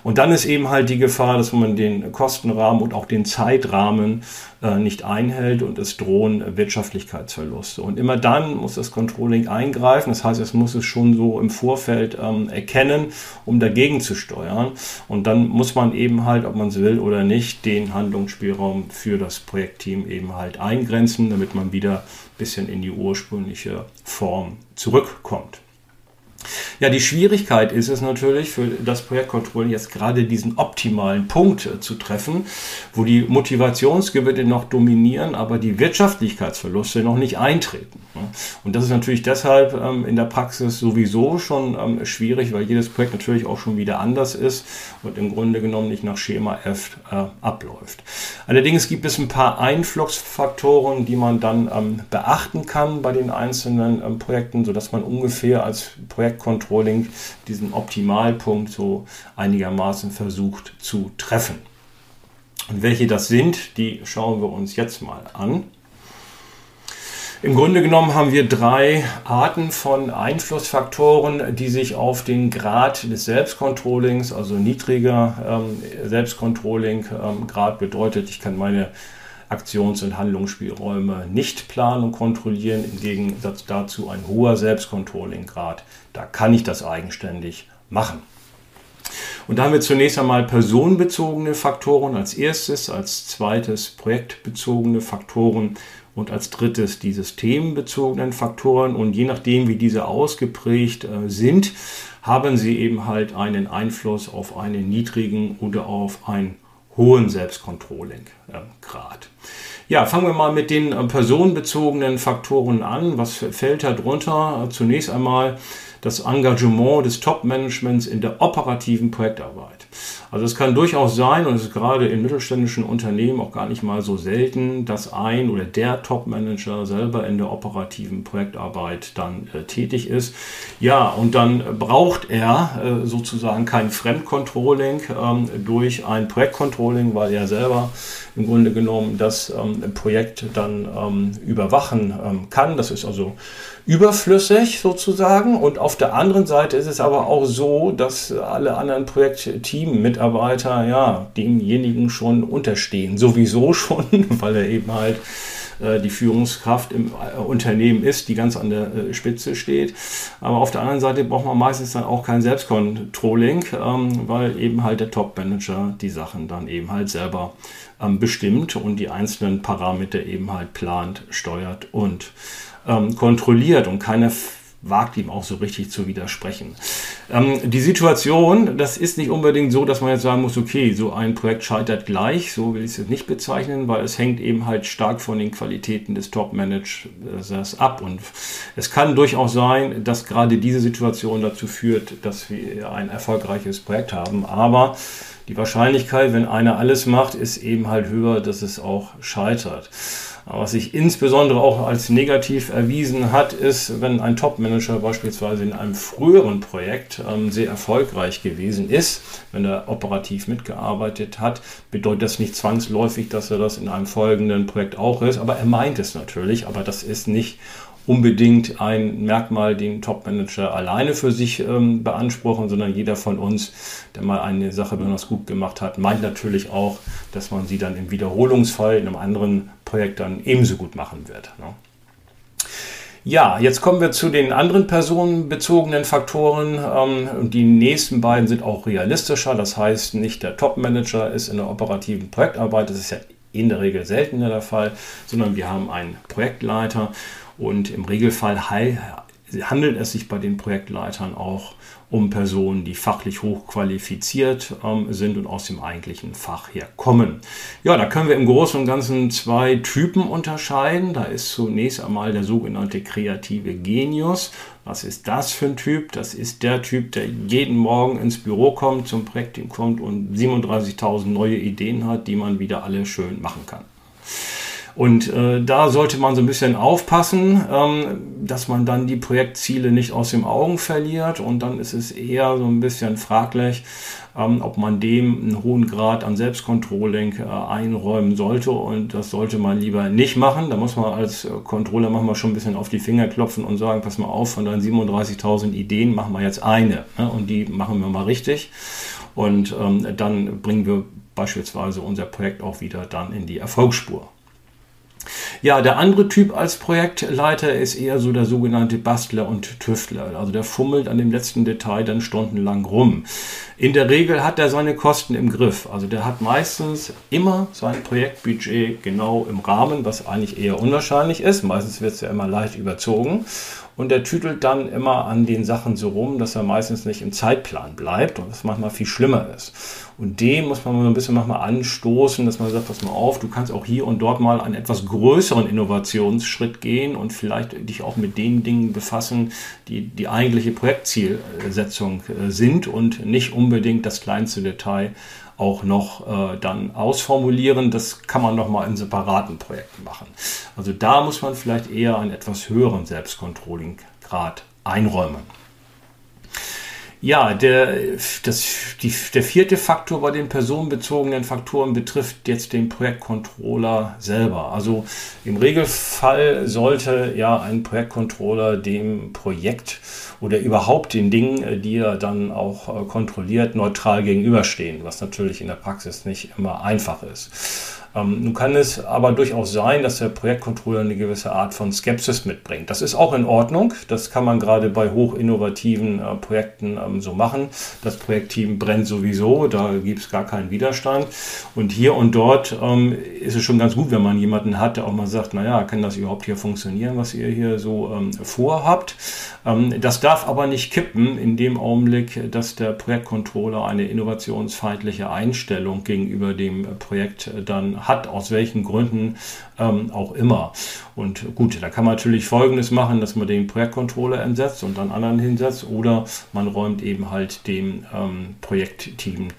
Und dann ist eben halt die Gefahr, dass man den Kostenrahmen und auch den Zeitrahmen äh, nicht einhält und es drohen Wirtschaftlichkeitsverluste. Und immer dann muss das Controlling eingreifen. Das heißt, es muss es schon so im Vorfeld ähm, erkennen, um dagegen zu steuern. Und dann muss man eben halt, ob man es will oder nicht, den Handlungsspielraum für das Projektteam eben halt eingrenzen, damit man wieder ein bisschen in die ursprüngliche Form zurückkommt. Ja, die Schwierigkeit ist es natürlich für das Projektcontrolling jetzt gerade diesen optimalen Punkt äh, zu treffen, wo die Motivationsgewinne noch dominieren, aber die Wirtschaftlichkeitsverluste noch nicht eintreten. Ne? Und das ist natürlich deshalb ähm, in der Praxis sowieso schon ähm, schwierig, weil jedes Projekt natürlich auch schon wieder anders ist und im Grunde genommen nicht nach Schema F äh, abläuft. Allerdings gibt es ein paar Einflussfaktoren, die man dann ähm, beachten kann bei den einzelnen Projekten, sodass man ungefähr als Projektcontrolling diesen Optimalpunkt so einigermaßen versucht zu treffen. Und welche das sind, die schauen wir uns jetzt mal an. Im Grunde genommen haben wir drei Arten von Einflussfaktoren, die sich auf den Grad des Selbstcontrollings, also niedriger ähm, Selbstcontrolling ähm, Grad bedeutet, ich kann meine Aktions- und Handlungsspielräume nicht planen und kontrollieren, im Gegensatz dazu ein hoher Selbstcontrolling-Grad. Da kann ich das eigenständig machen. Und da haben wir zunächst einmal personenbezogene Faktoren als erstes, als zweites projektbezogene Faktoren und als drittes die systembezogenen Faktoren. Und je nachdem, wie diese ausgeprägt äh, sind, haben sie eben halt einen Einfluss auf einen niedrigen oder auf einen hohen Selbstcontrolling-Grad. Ja, fangen wir mal mit den äh, personenbezogenen Faktoren an. Was fällt da drunter? Zunächst einmal das Engagement des Top-Managements in der operativen Projektarbeit. Also es kann durchaus sein, und es ist gerade in mittelständischen Unternehmen auch gar nicht mal so selten, dass ein oder der Top-Manager selber in der operativen Projektarbeit dann äh, tätig ist. Ja, und dann braucht er äh, sozusagen kein Fremdcontrolling ähm, durch ein Projektcontrolling, weil er selber im Grunde genommen das ähm, Projekt dann ähm, überwachen ähm, kann. Das ist also überflüssig sozusagen. Und auf der anderen Seite ist es aber auch so, dass alle anderen Projektteam-Mitarbeiter ja demjenigen schon unterstehen. Sowieso schon, weil er eben halt äh, die Führungskraft im äh, Unternehmen ist, die ganz an der äh, Spitze steht. Aber auf der anderen Seite braucht man meistens dann auch kein Selbstcontrolling, ähm, weil eben halt der Top-Manager die Sachen dann eben halt selber ähm, bestimmt und die einzelnen Parameter eben halt plant, steuert und ähm, kontrolliert und keiner wagt ihm auch so richtig zu widersprechen. Ähm, die Situation, das ist nicht unbedingt so, dass man jetzt sagen muss, okay, so ein Projekt scheitert gleich, so will ich es jetzt nicht bezeichnen, weil es hängt eben halt stark von den Qualitäten des Top-Managers ab. Und es kann durchaus sein, dass gerade diese Situation dazu führt, dass wir ein erfolgreiches Projekt haben. Aber die Wahrscheinlichkeit, wenn einer alles macht, ist eben halt höher, dass es auch scheitert. Was sich insbesondere auch als negativ erwiesen hat, ist, wenn ein Top-Manager beispielsweise in einem früheren Projekt ähm, sehr erfolgreich gewesen ist, wenn er operativ mitgearbeitet hat, bedeutet das nicht zwangsläufig, dass er das in einem folgenden Projekt auch ist, aber er meint es natürlich, aber das ist nicht unbedingt ein Merkmal, den Top-Manager alleine für sich ähm, beanspruchen, sondern jeder von uns, der mal eine Sache besonders gut gemacht hat, meint natürlich auch, dass man sie dann im Wiederholungsfall in einem anderen Projekt dann ebenso gut machen wird. Ne? Ja, jetzt kommen wir zu den anderen personenbezogenen Faktoren. Ähm, die nächsten beiden sind auch realistischer. Das heißt, nicht der Top-Manager ist in der operativen Projektarbeit, das ist ja in der Regel seltener der Fall, sondern wir haben einen Projektleiter und im Regelfall handelt es sich bei den Projektleitern auch um Personen, die fachlich hochqualifiziert ähm, sind und aus dem eigentlichen Fach herkommen. Ja, da können wir im Großen und Ganzen zwei Typen unterscheiden. Da ist zunächst einmal der sogenannte kreative Genius. Was ist das für ein Typ? Das ist der Typ, der jeden Morgen ins Büro kommt, zum Projektteam kommt und 37.000 neue Ideen hat, die man wieder alle schön machen kann. Und äh, da sollte man so ein bisschen aufpassen, ähm, dass man dann die Projektziele nicht aus den Augen verliert. Und dann ist es eher so ein bisschen fraglich, ähm, ob man dem einen hohen Grad an Selbstcontrolling äh, einräumen sollte. Und das sollte man lieber nicht machen. Da muss man als äh, Controller manchmal schon ein bisschen auf die Finger klopfen und sagen, pass mal auf, von deinen 37.000 Ideen machen wir jetzt eine. Ne? Und die machen wir mal richtig. Und ähm, dann bringen wir beispielsweise unser Projekt auch wieder dann in die Erfolgsspur. Ja, der andere Typ als Projektleiter ist eher so der sogenannte Bastler und Tüftler. Also der fummelt an dem letzten Detail dann stundenlang rum. In der Regel hat er seine Kosten im Griff. Also der hat meistens immer sein Projektbudget genau im Rahmen, was eigentlich eher unwahrscheinlich ist. Meistens wird es ja immer leicht überzogen und der tütelt dann immer an den Sachen so rum, dass er meistens nicht im Zeitplan bleibt und was manchmal viel schlimmer ist. Und dem muss man so ein bisschen manchmal anstoßen, dass man sagt, pass mal auf, du kannst auch hier und dort mal einen etwas größeren Innovationsschritt gehen und vielleicht dich auch mit den Dingen befassen, die die eigentliche Projektzielsetzung äh, sind und nicht unbedingt das kleinste Detail auch noch äh, dann ausformulieren. Das kann man noch mal in separaten Projekten machen. Also da muss man vielleicht eher einen etwas höheren Selbstcontrolling-Grad einräumen. Ja, der, das, die, der vierte Faktor bei den personenbezogenen Faktoren betrifft jetzt den Projektcontroller selber. Also im Regelfall sollte ja ein Projektcontroller dem Projekt oder überhaupt den Dingen, die er dann auch äh, kontrolliert, neutral gegenüberstehen, was natürlich in der Praxis nicht immer einfach ist. Ähm, nun kann es aber durchaus sein, dass der Projektcontroller eine gewisse Art von Skepsis mitbringt. Das ist auch in Ordnung. Das kann man gerade bei hochinnovativen äh, Projekten ähm, so machen. Das Projektteam brennt sowieso, da gibt es gar keinen Widerstand. Und hier und dort ähm, ist es schon ganz gut, wenn man jemanden hat, der auch mal sagt, naja, kann das überhaupt hier funktionieren, was ihr hier so ähm, vorhabt. Ähm, das darf aber nicht kippen in dem Augenblick, dass der Projektcontroller eine innovationsfeindliche Einstellung gegenüber dem Projekt dann hat, aus welchen Gründen ähm, auch immer. Und gut, da kann man natürlich Folgendes machen, dass man den Projektcontroller entsetzt und dann anderen hinsetzt oder man räumt eben halt dem ähm, Projektteam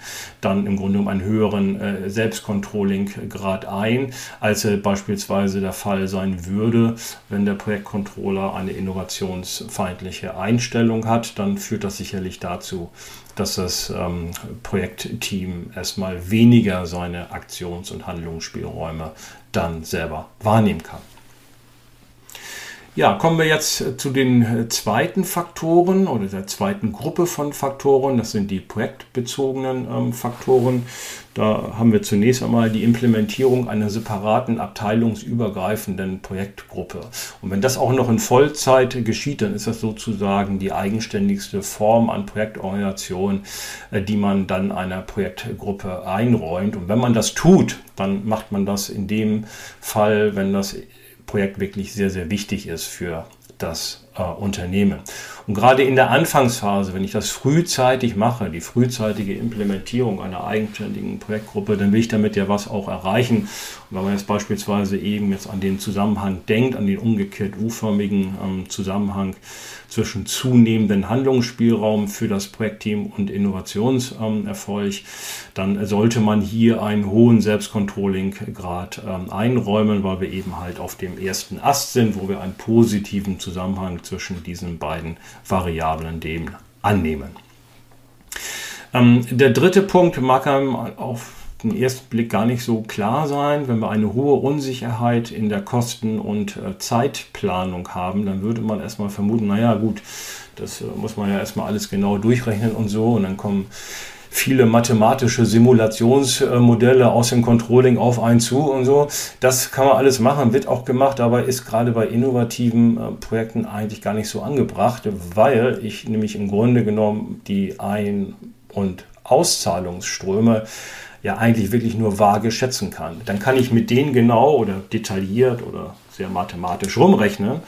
dann im Grunde um einen höheren äh, Selbstcontrolling-Grad ein, als er beispielsweise der Fall sein würde, wenn der Projektcontroller eine innovationsfeindliche Einstellung hat, dann führt das sicherlich dazu, dass das ähm, Projektteam erstmal weniger seine Aktions- und Handlungsspielräume dann selber wahrnehmen kann. Ja, kommen wir jetzt zu den zweiten Faktoren oder der zweiten Gruppe von Faktoren. Das sind die projektbezogenen ähm, Faktoren. Da haben wir zunächst einmal die Implementierung einer separaten abteilungsübergreifenden Projektgruppe. Und wenn das auch noch in Vollzeit geschieht, dann ist das sozusagen die eigenständigste Form an Projektorganisation, äh, die man dann einer Projektgruppe einräumt. Und wenn man das tut, dann macht man das in dem Fall, wenn das Projekt wirklich sehr, sehr wichtig ist für das äh, Unternehmen. Und gerade in der Anfangsphase, wenn ich das frühzeitig mache, die frühzeitige Implementierung einer eigenständigen Projektgruppe, dann will ich damit ja was auch erreichen. Und wenn man jetzt beispielsweise eben jetzt an den Zusammenhang denkt, an den umgekehrt U-förmigen ähm, Zusammenhang zwischen zunehmenden Handlungsspielraum für das Projektteam und Innovationserfolg, dann sollte man hier einen hohen Selbstcontrolling-Grad ähm, einräumen, weil wir eben halt auf dem ersten Ast sind, wo wir einen positiven Zusammenhang zwischen diesen beiden Variablen dem annehmen. Ähm, der dritte Punkt mag einem auf den ersten Blick gar nicht so klar sein. Wenn wir eine hohe Unsicherheit in der Kosten- und äh, Zeitplanung haben, dann würde man erstmal vermuten, naja gut, das äh, muss man ja erstmal alles genau durchrechnen und so und dann kommen viele mathematische Simulationsmodelle aus dem Controlling auf einen zu und so. Das kann man alles machen, wird auch gemacht, aber ist gerade bei innovativen äh, Projekten eigentlich gar nicht so angebracht, weil ich nämlich im Grunde genommen die Ein- und Auszahlungsströme ja eigentlich wirklich nur vage schätzen kann. Dann kann ich mit denen genau oder detailliert oder sehr mathematisch rumrechnen.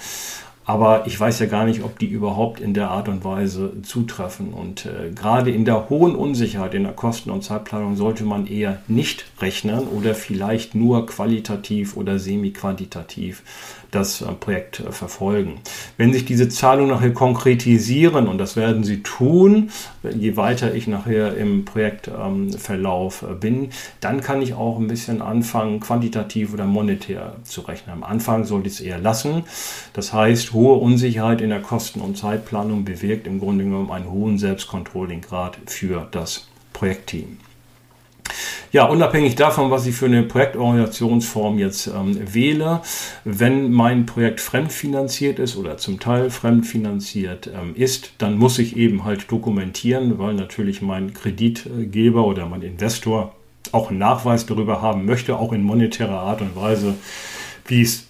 Aber ich weiß ja gar nicht, ob die überhaupt in der Art und Weise zutreffen. Und äh, gerade in der hohen Unsicherheit in der Kosten- und Zeitplanung sollte man eher nicht rechnen oder vielleicht nur qualitativ oder semi-quantitativ das äh, Projekt äh, verfolgen. Wenn sich diese Zahlungen nachher konkretisieren, und das werden sie tun, je weiter ich nachher im Projektverlauf ähm, bin, dann kann ich auch ein bisschen anfangen, quantitativ oder monetär zu rechnen. Am Anfang sollte ich es eher lassen. Das heißt, hohe Unsicherheit in der Kosten- und Zeitplanung bewirkt im Grunde genommen einen hohen Selbstcontrolling-Grad für das Projektteam. Ja, unabhängig davon, was ich für eine Projektorganisationsform jetzt ähm, wähle, wenn mein Projekt fremdfinanziert ist oder zum Teil fremdfinanziert ähm, ist, dann muss ich eben halt dokumentieren, weil natürlich mein Kreditgeber oder mein Investor auch einen Nachweis darüber haben möchte, auch in monetärer Art und Weise, wie es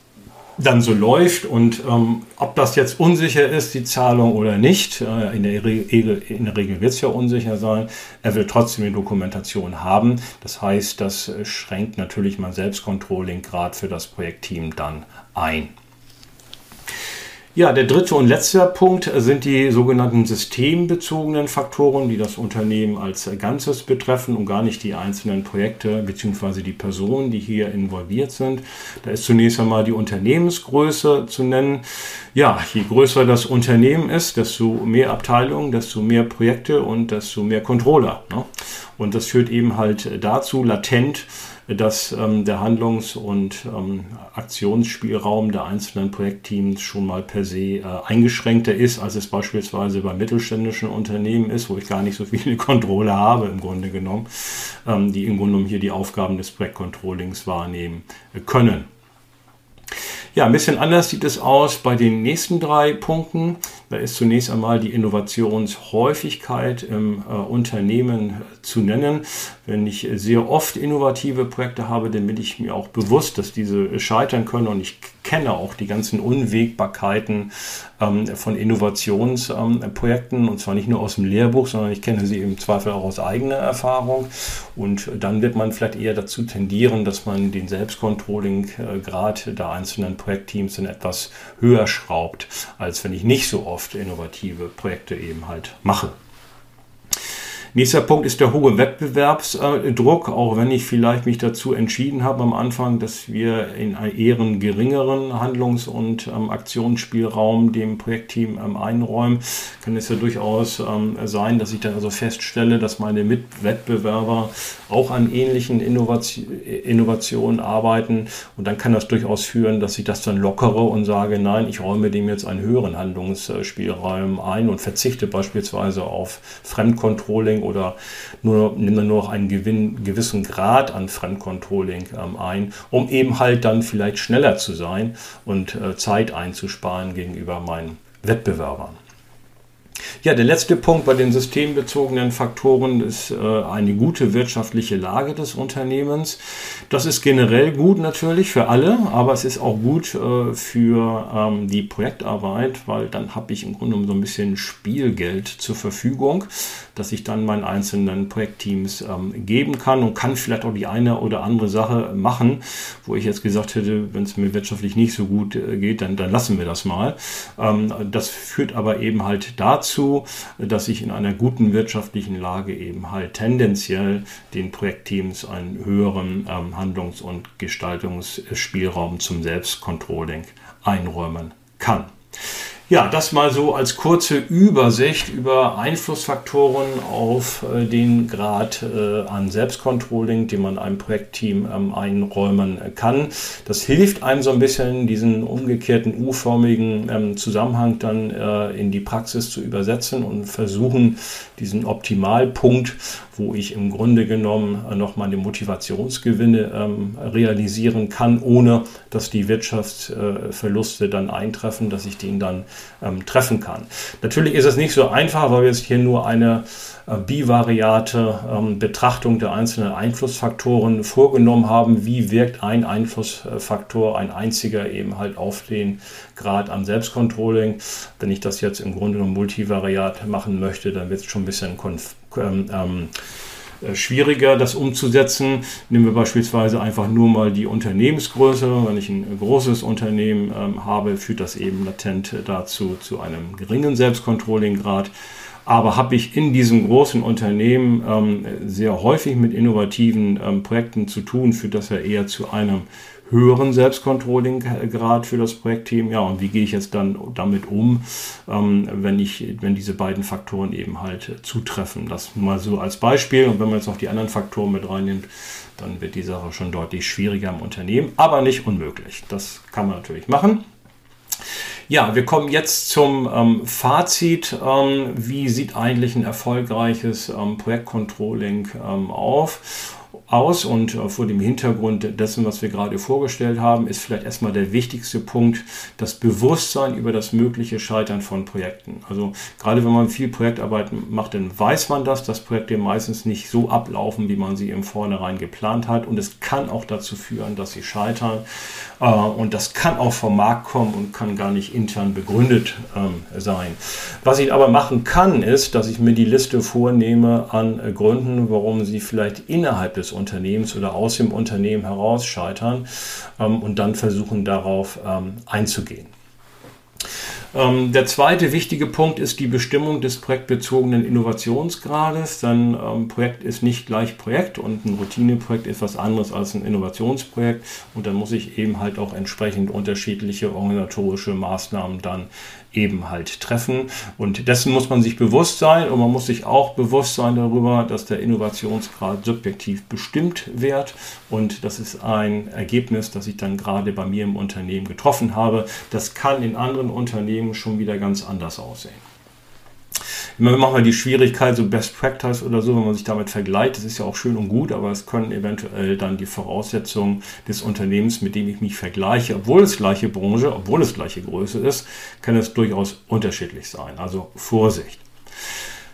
dann so läuft und ähm, ob das jetzt unsicher ist, die Zahlung oder nicht, äh, in, der Regel, in der Regel wird es ja unsicher sein, er will trotzdem die Dokumentation haben. Das heißt, das schränkt natürlich mein Selbstcontrolling gerade für das Projektteam dann ein. Ja, der dritte und letzte Punkt sind die sogenannten systembezogenen Faktoren, die das Unternehmen als Ganzes betreffen und gar nicht die einzelnen Projekte bzw. die Personen, die hier involviert sind. Da ist zunächst einmal die Unternehmensgröße zu nennen. Ja, je größer das Unternehmen ist, desto mehr Abteilungen, desto mehr Projekte und desto mehr Controller. Ne? Und das führt eben halt dazu, latent, dass ähm, der Handlungs- und ähm, Aktionsspielraum der einzelnen Projektteams schon mal per se äh, eingeschränkter ist, als es beispielsweise bei mittelständischen Unternehmen ist, wo ich gar nicht so viele Controller habe im Grunde genommen, ähm, die im Grunde genommen hier die Aufgaben des Projektcontrollings wahrnehmen äh, können. Ja, ein bisschen anders sieht es aus bei den nächsten drei Punkten. Da ist zunächst einmal die Innovationshäufigkeit im äh, Unternehmen zu nennen. Wenn ich sehr oft innovative Projekte habe, dann bin ich mir auch bewusst, dass diese scheitern können. Und ich kenne auch die ganzen Unwägbarkeiten ähm, von Innovationsprojekten ähm, und zwar nicht nur aus dem Lehrbuch, sondern ich kenne sie im Zweifel auch aus eigener Erfahrung. Und dann wird man vielleicht eher dazu tendieren, dass man den Selbstcontrolling-Grad äh, der einzelnen Projektteams dann etwas höher schraubt, als wenn ich nicht so oft oft innovative Projekte eben halt mache. Nächster Punkt ist der hohe Wettbewerbsdruck, auch wenn ich vielleicht mich dazu entschieden habe am Anfang, dass wir in einen eher geringeren Handlungs- und ähm, Aktionsspielraum dem Projektteam ähm, einräumen, kann es ja durchaus ähm, sein, dass ich dann also feststelle, dass meine Mitwettbewerber auch an ähnlichen Innovation, Innovationen arbeiten. Und dann kann das durchaus führen, dass ich das dann lockere und sage, nein, ich räume dem jetzt einen höheren Handlungsspielraum ein und verzichte beispielsweise auf Fremdcontrolling oder nur, nimm dann nur noch einen Gewinn, gewissen Grad an Fremdcontrolling ähm, ein, um eben halt dann vielleicht schneller zu sein und äh, Zeit einzusparen gegenüber meinen Wettbewerbern. Ja, der letzte Punkt bei den systembezogenen Faktoren ist äh, eine gute wirtschaftliche Lage des Unternehmens. Das ist generell gut natürlich für alle, aber es ist auch gut äh, für ähm, die Projektarbeit, weil dann habe ich im Grunde so ein bisschen Spielgeld zur Verfügung, das ich dann meinen einzelnen Projektteams ähm, geben kann und kann vielleicht auch die eine oder andere Sache machen, wo ich jetzt gesagt hätte, wenn es mir wirtschaftlich nicht so gut äh, geht, dann, dann lassen wir das mal. Ähm, das führt aber eben halt dazu, dass ich in einer guten wirtschaftlichen Lage eben halt tendenziell den Projektteams einen höheren ähm, Handlungs- und Gestaltungsspielraum zum Selbstcontrolling einräumen kann. Ja, das mal so als kurze Übersicht über Einflussfaktoren auf äh, den Grad äh, an Selbstcontrolling, den man einem Projektteam ähm, einräumen kann. Das hilft einem so ein bisschen, diesen umgekehrten U-förmigen ähm, Zusammenhang dann äh, in die Praxis zu übersetzen und versuchen, diesen Optimalpunkt, wo ich im Grunde genommen äh, noch meine Motivationsgewinne ähm, realisieren kann, ohne dass die Wirtschaftsverluste dann eintreffen, dass ich den dann ähm, treffen kann. Natürlich ist es nicht so einfach, weil wir jetzt hier nur eine äh, bivariate ähm, Betrachtung der einzelnen Einflussfaktoren vorgenommen haben. Wie wirkt ein Einflussfaktor, ein einziger eben halt auf den Grad an Selbstcontrolling? Wenn ich das jetzt im Grunde genommen multivariat machen möchte, dann wird es schon ein bisschen ähm, ähm, äh, schwieriger, das umzusetzen. Nehmen wir beispielsweise einfach nur mal die Unternehmensgröße. Wenn ich ein großes Unternehmen ähm, habe, führt das eben latent dazu zu einem geringen Selbstcontrolling-Grad. Aber habe ich in diesem großen Unternehmen ähm, sehr häufig mit innovativen ähm, Projekten zu tun, führt das ja eher zu einem höheren Selbstcontrolling-Grad für das Projektteam. Ja, und wie gehe ich jetzt dann damit um, ähm, wenn, ich, wenn diese beiden Faktoren eben halt zutreffen? Das mal so als Beispiel. Und wenn man jetzt noch die anderen Faktoren mit reinnimmt, dann wird die Sache schon deutlich schwieriger im Unternehmen, aber nicht unmöglich. Das kann man natürlich machen. Ja, wir kommen jetzt zum ähm, Fazit. Ähm, wie sieht eigentlich ein erfolgreiches ähm, Projektcontrolling ähm, auf? Aus und äh, vor dem Hintergrund dessen, was wir gerade vorgestellt haben, ist vielleicht erstmal der wichtigste Punkt das Bewusstsein über das mögliche Scheitern von Projekten. Also gerade wenn man viel Projektarbeit macht, dann weiß man das, dass Projekte meistens nicht so ablaufen, wie man sie im Vornherein geplant hat und es kann auch dazu führen, dass sie scheitern äh, und das kann auch vom Markt kommen und kann gar nicht intern begründet ähm, sein. Was ich aber machen kann, ist, dass ich mir die Liste vornehme an äh, Gründen, warum sie vielleicht innerhalb des Unternehmens oder aus dem Unternehmen heraus scheitern ähm, und dann versuchen darauf ähm, einzugehen. Ähm, der zweite wichtige Punkt ist die Bestimmung des projektbezogenen Innovationsgrades. Denn ähm, Projekt ist nicht gleich Projekt und ein Routineprojekt ist was anderes als ein Innovationsprojekt. Und dann muss ich eben halt auch entsprechend unterschiedliche organisatorische Maßnahmen dann eben halt treffen. Und dessen muss man sich bewusst sein und man muss sich auch bewusst sein darüber, dass der Innovationsgrad subjektiv bestimmt wird. Und das ist ein Ergebnis, das ich dann gerade bei mir im Unternehmen getroffen habe. Das kann in anderen Unternehmen schon wieder ganz anders aussehen. Immer machen wir die Schwierigkeit, so Best Practice oder so, wenn man sich damit vergleicht, das ist ja auch schön und gut, aber es können eventuell dann die Voraussetzungen des Unternehmens, mit dem ich mich vergleiche, obwohl es gleiche Branche, obwohl es gleiche Größe ist, kann es durchaus unterschiedlich sein. Also Vorsicht.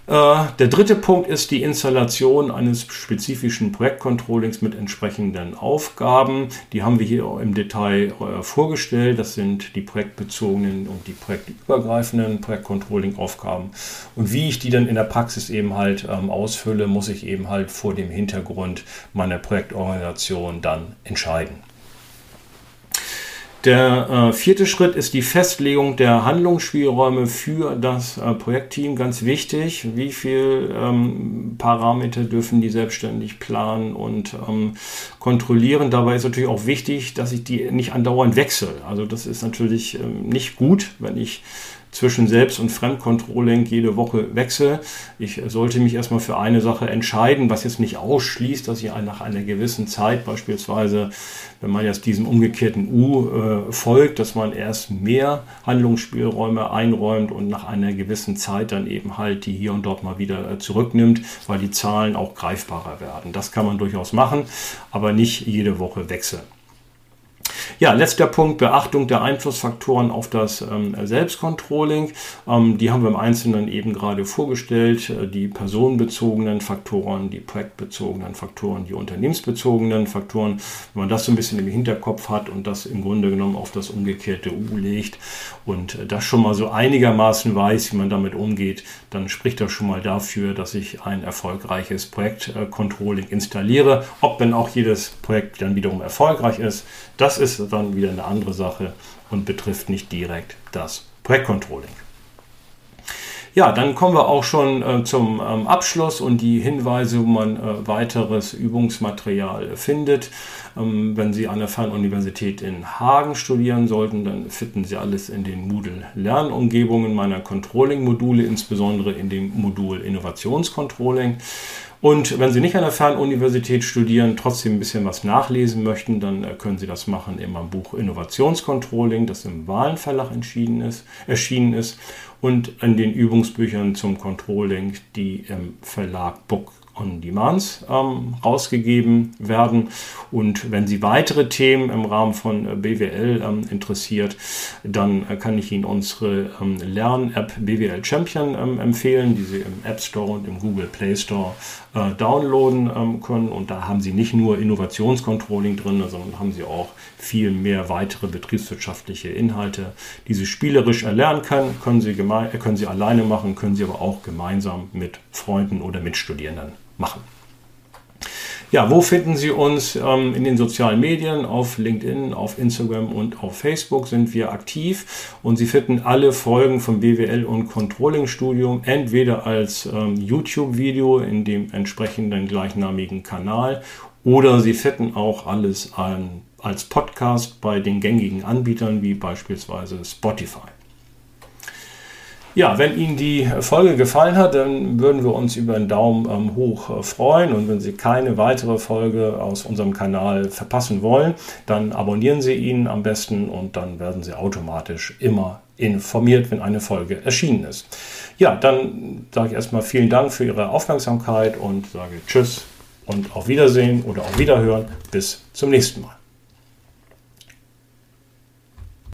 Äh, der dritte Punkt ist die Installation eines spezifischen Projektcontrollings mit entsprechenden Aufgaben. Die haben wir hier im Detail äh, vorgestellt. Das sind die projektbezogenen und die projektübergreifenden Projektcontrolling-Aufgaben. Und wie ich die dann in der Praxis eben halt ähm, ausfülle, muss ich eben halt vor dem Hintergrund meiner Projektorganisation dann entscheiden. Der äh, vierte Schritt ist die Festlegung der Handlungsspielräume für das äh, Projektteam. Ganz wichtig, wie viele ähm, Parameter dürfen die selbstständig planen und ähm, kontrollieren. Dabei ist natürlich auch wichtig, dass ich die nicht andauernd wechsle. Also das ist natürlich ähm, nicht gut, wenn ich zwischen Selbst- und Fremdcontrolling jede Woche wechsle. Ich sollte mich erstmal für eine Sache entscheiden, was jetzt nicht ausschließt, dass ich nach einer gewissen Zeit beispielsweise, wenn man jetzt diesem umgekehrten U äh, folgt, dass man erst mehr Handlungsspielräume einräumt und nach einer gewissen Zeit dann eben halt die hier und dort mal wieder äh, zurücknimmt, weil die Zahlen auch greifbarer werden. Das kann man durchaus machen, aber nicht jede Woche wechseln. Ja, letzter Punkt, Beachtung der Einflussfaktoren auf das ähm, Selbstcontrolling. Ähm, die haben wir im Einzelnen eben gerade vorgestellt. Äh, die personenbezogenen Faktoren, die projektbezogenen Faktoren, die unternehmensbezogenen Faktoren. Wenn man das so ein bisschen im Hinterkopf hat und das im Grunde genommen auf das umgekehrte U legt und äh, das schon mal so einigermaßen weiß, wie man damit umgeht, dann spricht das schon mal dafür, dass ich ein erfolgreiches Projektcontrolling installiere. Ob denn auch jedes Projekt dann wiederum erfolgreich ist, das ist dann wieder eine andere Sache und betrifft nicht direkt das Projektcontrolling. Ja, dann kommen wir auch schon äh, zum ähm, Abschluss und die Hinweise, wo man äh, weiteres Übungsmaterial findet. Ähm, wenn Sie an der Fernuniversität in Hagen studieren sollten, dann finden Sie alles in den Moodle-Lernumgebungen meiner Controlling-Module, insbesondere in dem Modul Innovationscontrolling. Und wenn Sie nicht an der Fernuniversität studieren, trotzdem ein bisschen was nachlesen möchten, dann äh, können Sie das machen in meinem Buch Innovationscontrolling, das im Wahlenverlag ist, erschienen ist, und in den Übungsbüchern zum Controlling, die im Verlag Book on Demands ähm, rausgegeben werden. Und wenn Sie weitere Themen im Rahmen von äh, BWL ähm, interessiert, dann äh, kann ich Ihnen unsere ähm, Lern-App BWL Champion ähm, empfehlen, die Sie im App Store und im Google Play Store äh, downloaden ähm, können. Und da haben Sie nicht nur Innovationscontrolling drin, sondern haben Sie auch viel mehr weitere betriebswirtschaftliche Inhalte, die Sie spielerisch erlernen können. Können Sie, können Sie alleine machen, können Sie aber auch gemeinsam mit Freunden oder Mitstudierenden machen. Ja, wo finden Sie uns? Ähm, in den sozialen Medien, auf LinkedIn, auf Instagram und auf Facebook sind wir aktiv und Sie finden alle Folgen vom BWL und Controlling Studium entweder als ähm, YouTube-Video in dem entsprechenden gleichnamigen Kanal oder Sie finden auch alles an, als Podcast bei den gängigen Anbietern wie beispielsweise Spotify. Ja, wenn Ihnen die Folge gefallen hat, dann würden wir uns über einen Daumen ähm, hoch äh, freuen. Und wenn Sie keine weitere Folge aus unserem Kanal verpassen wollen, dann abonnieren Sie ihn am besten und dann werden Sie automatisch immer informiert, wenn eine Folge erschienen ist. Ja, dann sage ich erstmal vielen Dank für Ihre Aufmerksamkeit und sage Tschüss und auf Wiedersehen oder auf Wiederhören. Bis zum nächsten Mal.